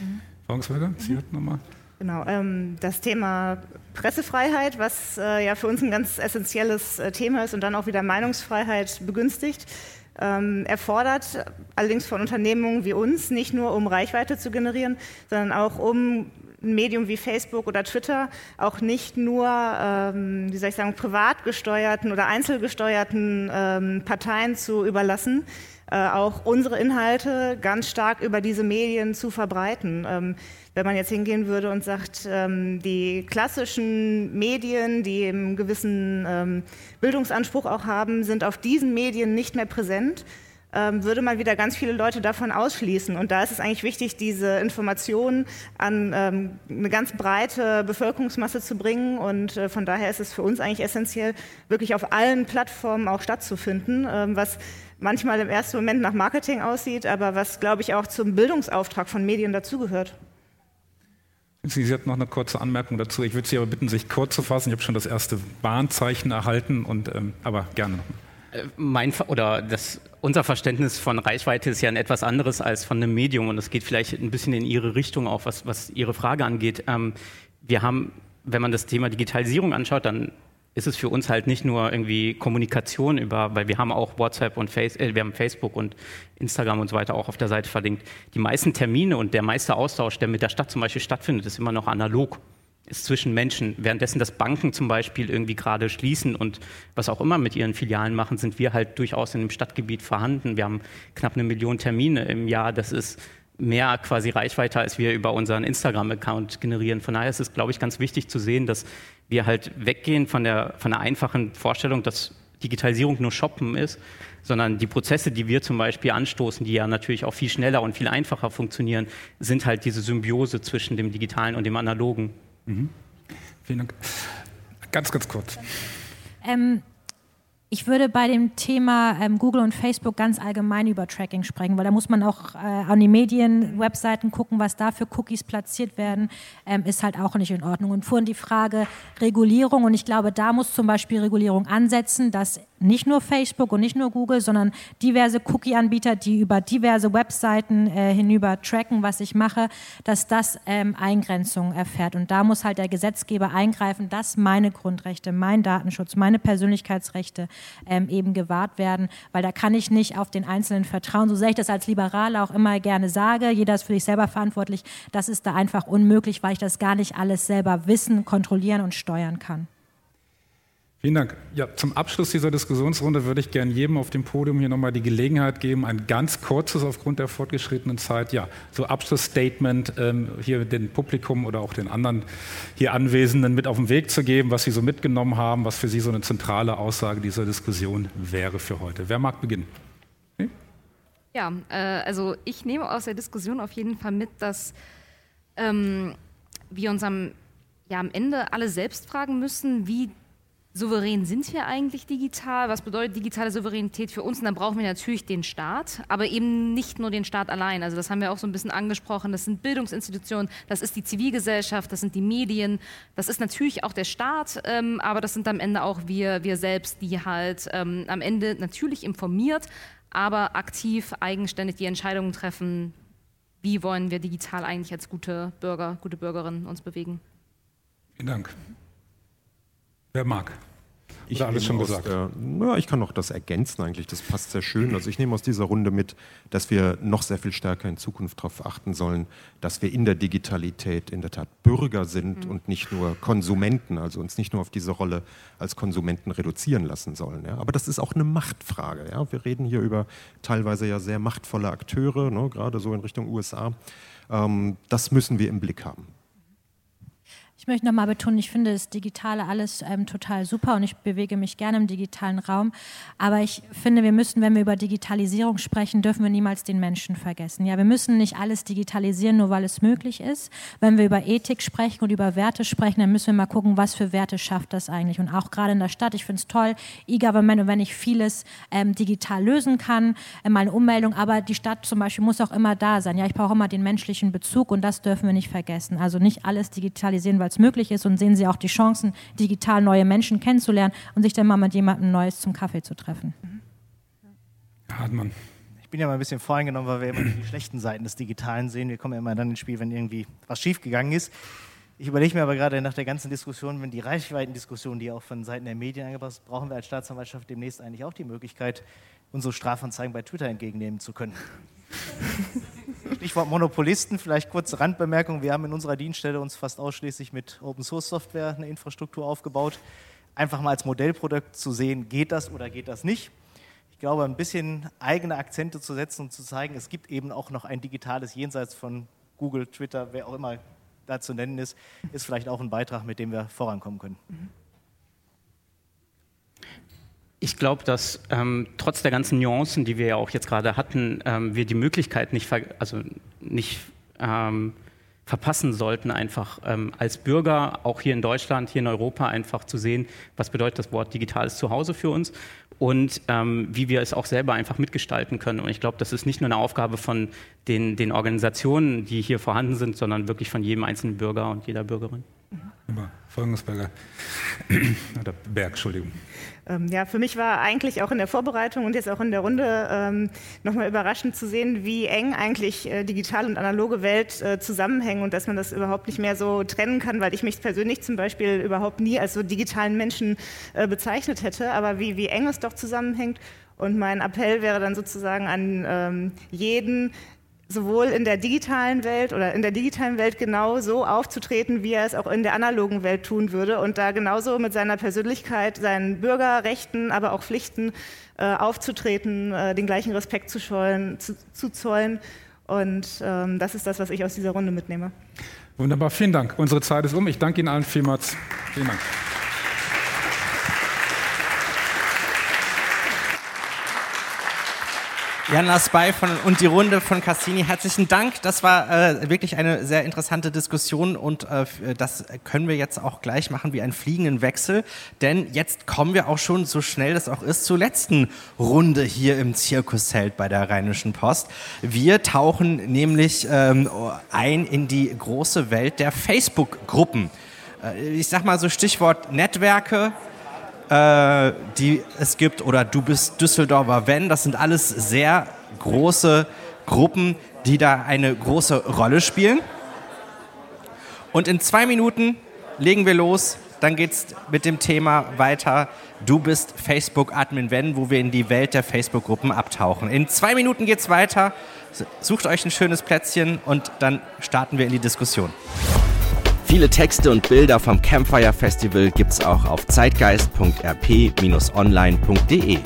Mhm. Frau Sie hatten nochmal. Genau, ähm, das Thema Pressefreiheit, was äh, ja für uns ein ganz essentielles äh, Thema ist und dann auch wieder Meinungsfreiheit begünstigt, ähm, erfordert allerdings von Unternehmungen wie uns nicht nur, um Reichweite zu generieren, sondern auch um ein Medium wie Facebook oder Twitter auch nicht nur, ähm, wie soll ich sagen, privat gesteuerten oder einzelgesteuerten ähm, Parteien zu überlassen, äh, auch unsere Inhalte ganz stark über diese Medien zu verbreiten. Ähm, wenn man jetzt hingehen würde und sagt, ähm, die klassischen Medien, die einen gewissen ähm, Bildungsanspruch auch haben, sind auf diesen Medien nicht mehr präsent, würde man wieder ganz viele Leute davon ausschließen. Und da ist es eigentlich wichtig, diese Informationen an ähm, eine ganz breite Bevölkerungsmasse zu bringen. Und äh, von daher ist es für uns eigentlich essentiell, wirklich auf allen Plattformen auch stattzufinden, ähm, was manchmal im ersten Moment nach Marketing aussieht, aber was, glaube ich, auch zum Bildungsauftrag von Medien dazugehört. Sie hat noch eine kurze Anmerkung dazu. Ich würde Sie aber bitten, sich kurz zu fassen. Ich habe schon das erste Warnzeichen erhalten, und, ähm, aber gerne noch. Mein oder das, unser Verständnis von Reichweite ist ja ein etwas anderes als von einem Medium und es geht vielleicht ein bisschen in Ihre Richtung auch, was, was Ihre Frage angeht. Ähm, wir haben, wenn man das Thema Digitalisierung anschaut, dann ist es für uns halt nicht nur irgendwie Kommunikation über, weil wir haben auch WhatsApp und Face, äh, wir haben Facebook und Instagram und so weiter auch auf der Seite verlinkt. Die meisten Termine und der meiste Austausch, der mit der Stadt zum Beispiel stattfindet, ist immer noch analog ist zwischen Menschen. Währenddessen, dass Banken zum Beispiel irgendwie gerade schließen und was auch immer mit ihren Filialen machen, sind wir halt durchaus in dem Stadtgebiet vorhanden. Wir haben knapp eine Million Termine im Jahr. Das ist mehr quasi Reichweite, als wir über unseren Instagram-Account generieren. Von daher ist es, glaube ich, ganz wichtig zu sehen, dass wir halt weggehen von der, von der einfachen Vorstellung, dass Digitalisierung nur Shoppen ist, sondern die Prozesse, die wir zum Beispiel anstoßen, die ja natürlich auch viel schneller und viel einfacher funktionieren, sind halt diese Symbiose zwischen dem Digitalen und dem Analogen. Mhm. Vielen Dank. Ganz, ganz kurz. Ähm, ich würde bei dem Thema ähm, Google und Facebook ganz allgemein über Tracking sprechen, weil da muss man auch äh, an die Medien, Webseiten gucken, was da für Cookies platziert werden, ähm, ist halt auch nicht in Ordnung. Und vorhin die Frage Regulierung und ich glaube, da muss zum Beispiel Regulierung ansetzen, dass nicht nur Facebook und nicht nur Google, sondern diverse Cookie-Anbieter, die über diverse Webseiten äh, hinüber tracken, was ich mache, dass das ähm, Eingrenzungen erfährt. Und da muss halt der Gesetzgeber eingreifen, dass meine Grundrechte, mein Datenschutz, meine Persönlichkeitsrechte ähm, eben gewahrt werden, weil da kann ich nicht auf den Einzelnen vertrauen. So sehr ich das als Liberaler auch immer gerne sage, jeder ist für sich selber verantwortlich, das ist da einfach unmöglich, weil ich das gar nicht alles selber wissen, kontrollieren und steuern kann. Vielen Dank. Ja, zum Abschluss dieser Diskussionsrunde würde ich gerne jedem auf dem Podium hier nochmal die Gelegenheit geben, ein ganz kurzes aufgrund der fortgeschrittenen Zeit, ja, so Abschlussstatement ähm, hier dem Publikum oder auch den anderen hier Anwesenden mit auf den Weg zu geben, was Sie so mitgenommen haben, was für Sie so eine zentrale Aussage dieser Diskussion wäre für heute. Wer mag beginnen? Okay? Ja, äh, also ich nehme aus der Diskussion auf jeden Fall mit, dass ähm, wir uns am, ja, am Ende alle selbst fragen müssen, wie souverän sind wir eigentlich digital? Was bedeutet digitale Souveränität für uns? Und dann brauchen wir natürlich den Staat, aber eben nicht nur den Staat allein. Also das haben wir auch so ein bisschen angesprochen. Das sind Bildungsinstitutionen, das ist die Zivilgesellschaft, das sind die Medien, das ist natürlich auch der Staat, ähm, aber das sind am Ende auch wir, wir selbst, die halt ähm, am Ende natürlich informiert, aber aktiv, eigenständig die Entscheidungen treffen, wie wollen wir digital eigentlich als gute Bürger, gute Bürgerinnen uns bewegen. Vielen Dank. Wer mag? Ich alles schon gesagt. Der, ja, ich kann noch das ergänzen eigentlich, das passt sehr schön. Also ich nehme aus dieser Runde mit, dass wir noch sehr viel stärker in Zukunft darauf achten sollen, dass wir in der Digitalität in der Tat Bürger sind mhm. und nicht nur Konsumenten, also uns nicht nur auf diese Rolle als Konsumenten reduzieren lassen sollen. Ja. Aber das ist auch eine Machtfrage. Ja. Wir reden hier über teilweise ja sehr machtvolle Akteure, ne, gerade so in Richtung USA. Ähm, das müssen wir im Blick haben. Ich möchte nochmal betonen, ich finde das Digitale alles ähm, total super und ich bewege mich gerne im digitalen Raum. Aber ich finde, wir müssen, wenn wir über Digitalisierung sprechen, dürfen wir niemals den Menschen vergessen. Ja, wir müssen nicht alles digitalisieren, nur weil es möglich ist. Wenn wir über Ethik sprechen und über Werte sprechen, dann müssen wir mal gucken, was für Werte schafft das eigentlich. Und auch gerade in der Stadt, ich finde es toll, E-Government und wenn ich vieles ähm, digital lösen kann, äh, mal eine Ummeldung, aber die Stadt zum Beispiel muss auch immer da sein. Ja, ich brauche immer den menschlichen Bezug und das dürfen wir nicht vergessen. Also nicht alles digitalisieren, weil es möglich ist und sehen Sie auch die Chancen, digital neue Menschen kennenzulernen und sich dann mal mit jemandem Neues zum Kaffee zu treffen. Hartmann. Ich bin ja mal ein bisschen voreingenommen, weil wir immer die schlechten Seiten des Digitalen sehen. Wir kommen ja immer dann ins Spiel, wenn irgendwie was schiefgegangen ist. Ich überlege mir aber gerade nach der ganzen Diskussion, wenn die Reichweitendiskussion, die auch von Seiten der Medien angepasst ist, brauchen wir als Staatsanwaltschaft demnächst eigentlich auch die Möglichkeit, unsere Strafanzeigen bei Twitter entgegennehmen zu können. Stichwort Monopolisten, vielleicht kurze Randbemerkung. Wir haben in unserer Dienststelle uns fast ausschließlich mit Open Source Software eine Infrastruktur aufgebaut. Einfach mal als Modellprodukt zu sehen, geht das oder geht das nicht. Ich glaube, ein bisschen eigene Akzente zu setzen und zu zeigen, es gibt eben auch noch ein digitales Jenseits von Google, Twitter, wer auch immer da zu nennen ist, ist vielleicht auch ein Beitrag, mit dem wir vorankommen können. Ich glaube, dass ähm, trotz der ganzen Nuancen, die wir ja auch jetzt gerade hatten, ähm, wir die Möglichkeit nicht, also nicht ähm, verpassen sollten, einfach ähm, als Bürger, auch hier in Deutschland, hier in Europa, einfach zu sehen, was bedeutet das Wort digitales Zuhause für uns und ähm, wie wir es auch selber einfach mitgestalten können. Und ich glaube, das ist nicht nur eine Aufgabe von den, den Organisationen, die hier vorhanden sind, sondern wirklich von jedem einzelnen Bürger und jeder Bürgerin. Über Folgungsberger. Oder Berg, Entschuldigung. Ähm, ja, für mich war eigentlich auch in der Vorbereitung und jetzt auch in der Runde ähm, nochmal überraschend zu sehen, wie eng eigentlich äh, digitale und analoge Welt äh, zusammenhängen und dass man das überhaupt nicht mehr so trennen kann, weil ich mich persönlich zum Beispiel überhaupt nie als so digitalen Menschen äh, bezeichnet hätte, aber wie, wie eng es doch zusammenhängt. Und mein Appell wäre dann sozusagen an ähm, jeden, sowohl in der digitalen Welt oder in der digitalen Welt genau so aufzutreten, wie er es auch in der analogen Welt tun würde und da genauso mit seiner Persönlichkeit, seinen Bürgerrechten, aber auch Pflichten äh, aufzutreten, äh, den gleichen Respekt zu, schollen, zu, zu zollen. Und ähm, das ist das, was ich aus dieser Runde mitnehme. Wunderbar, vielen Dank. Unsere Zeit ist um. Ich danke Ihnen allen vielmals. Vielen Dank. Jan Lasbei von, und die Runde von Cassini, herzlichen Dank. Das war äh, wirklich eine sehr interessante Diskussion und äh, das können wir jetzt auch gleich machen wie einen fliegenden Wechsel, denn jetzt kommen wir auch schon, so schnell das auch ist, zur letzten Runde hier im Zirkuszelt bei der Rheinischen Post. Wir tauchen nämlich ähm, ein in die große Welt der Facebook-Gruppen. Äh, ich sag mal so Stichwort Netzwerke, äh, die es gibt oder Du bist Düsseldorfer Wenn. Das sind alles sehr große Gruppen, die da eine große Rolle spielen. Und in zwei Minuten legen wir los. Dann geht es mit dem Thema weiter. Du bist Facebook-Admin Wenn, wo wir in die Welt der Facebook-Gruppen abtauchen. In zwei Minuten geht es weiter. Sucht euch ein schönes Plätzchen und dann starten wir in die Diskussion. Viele Texte und Bilder vom Campfire Festival gibt's auch auf zeitgeist.rp-online.de.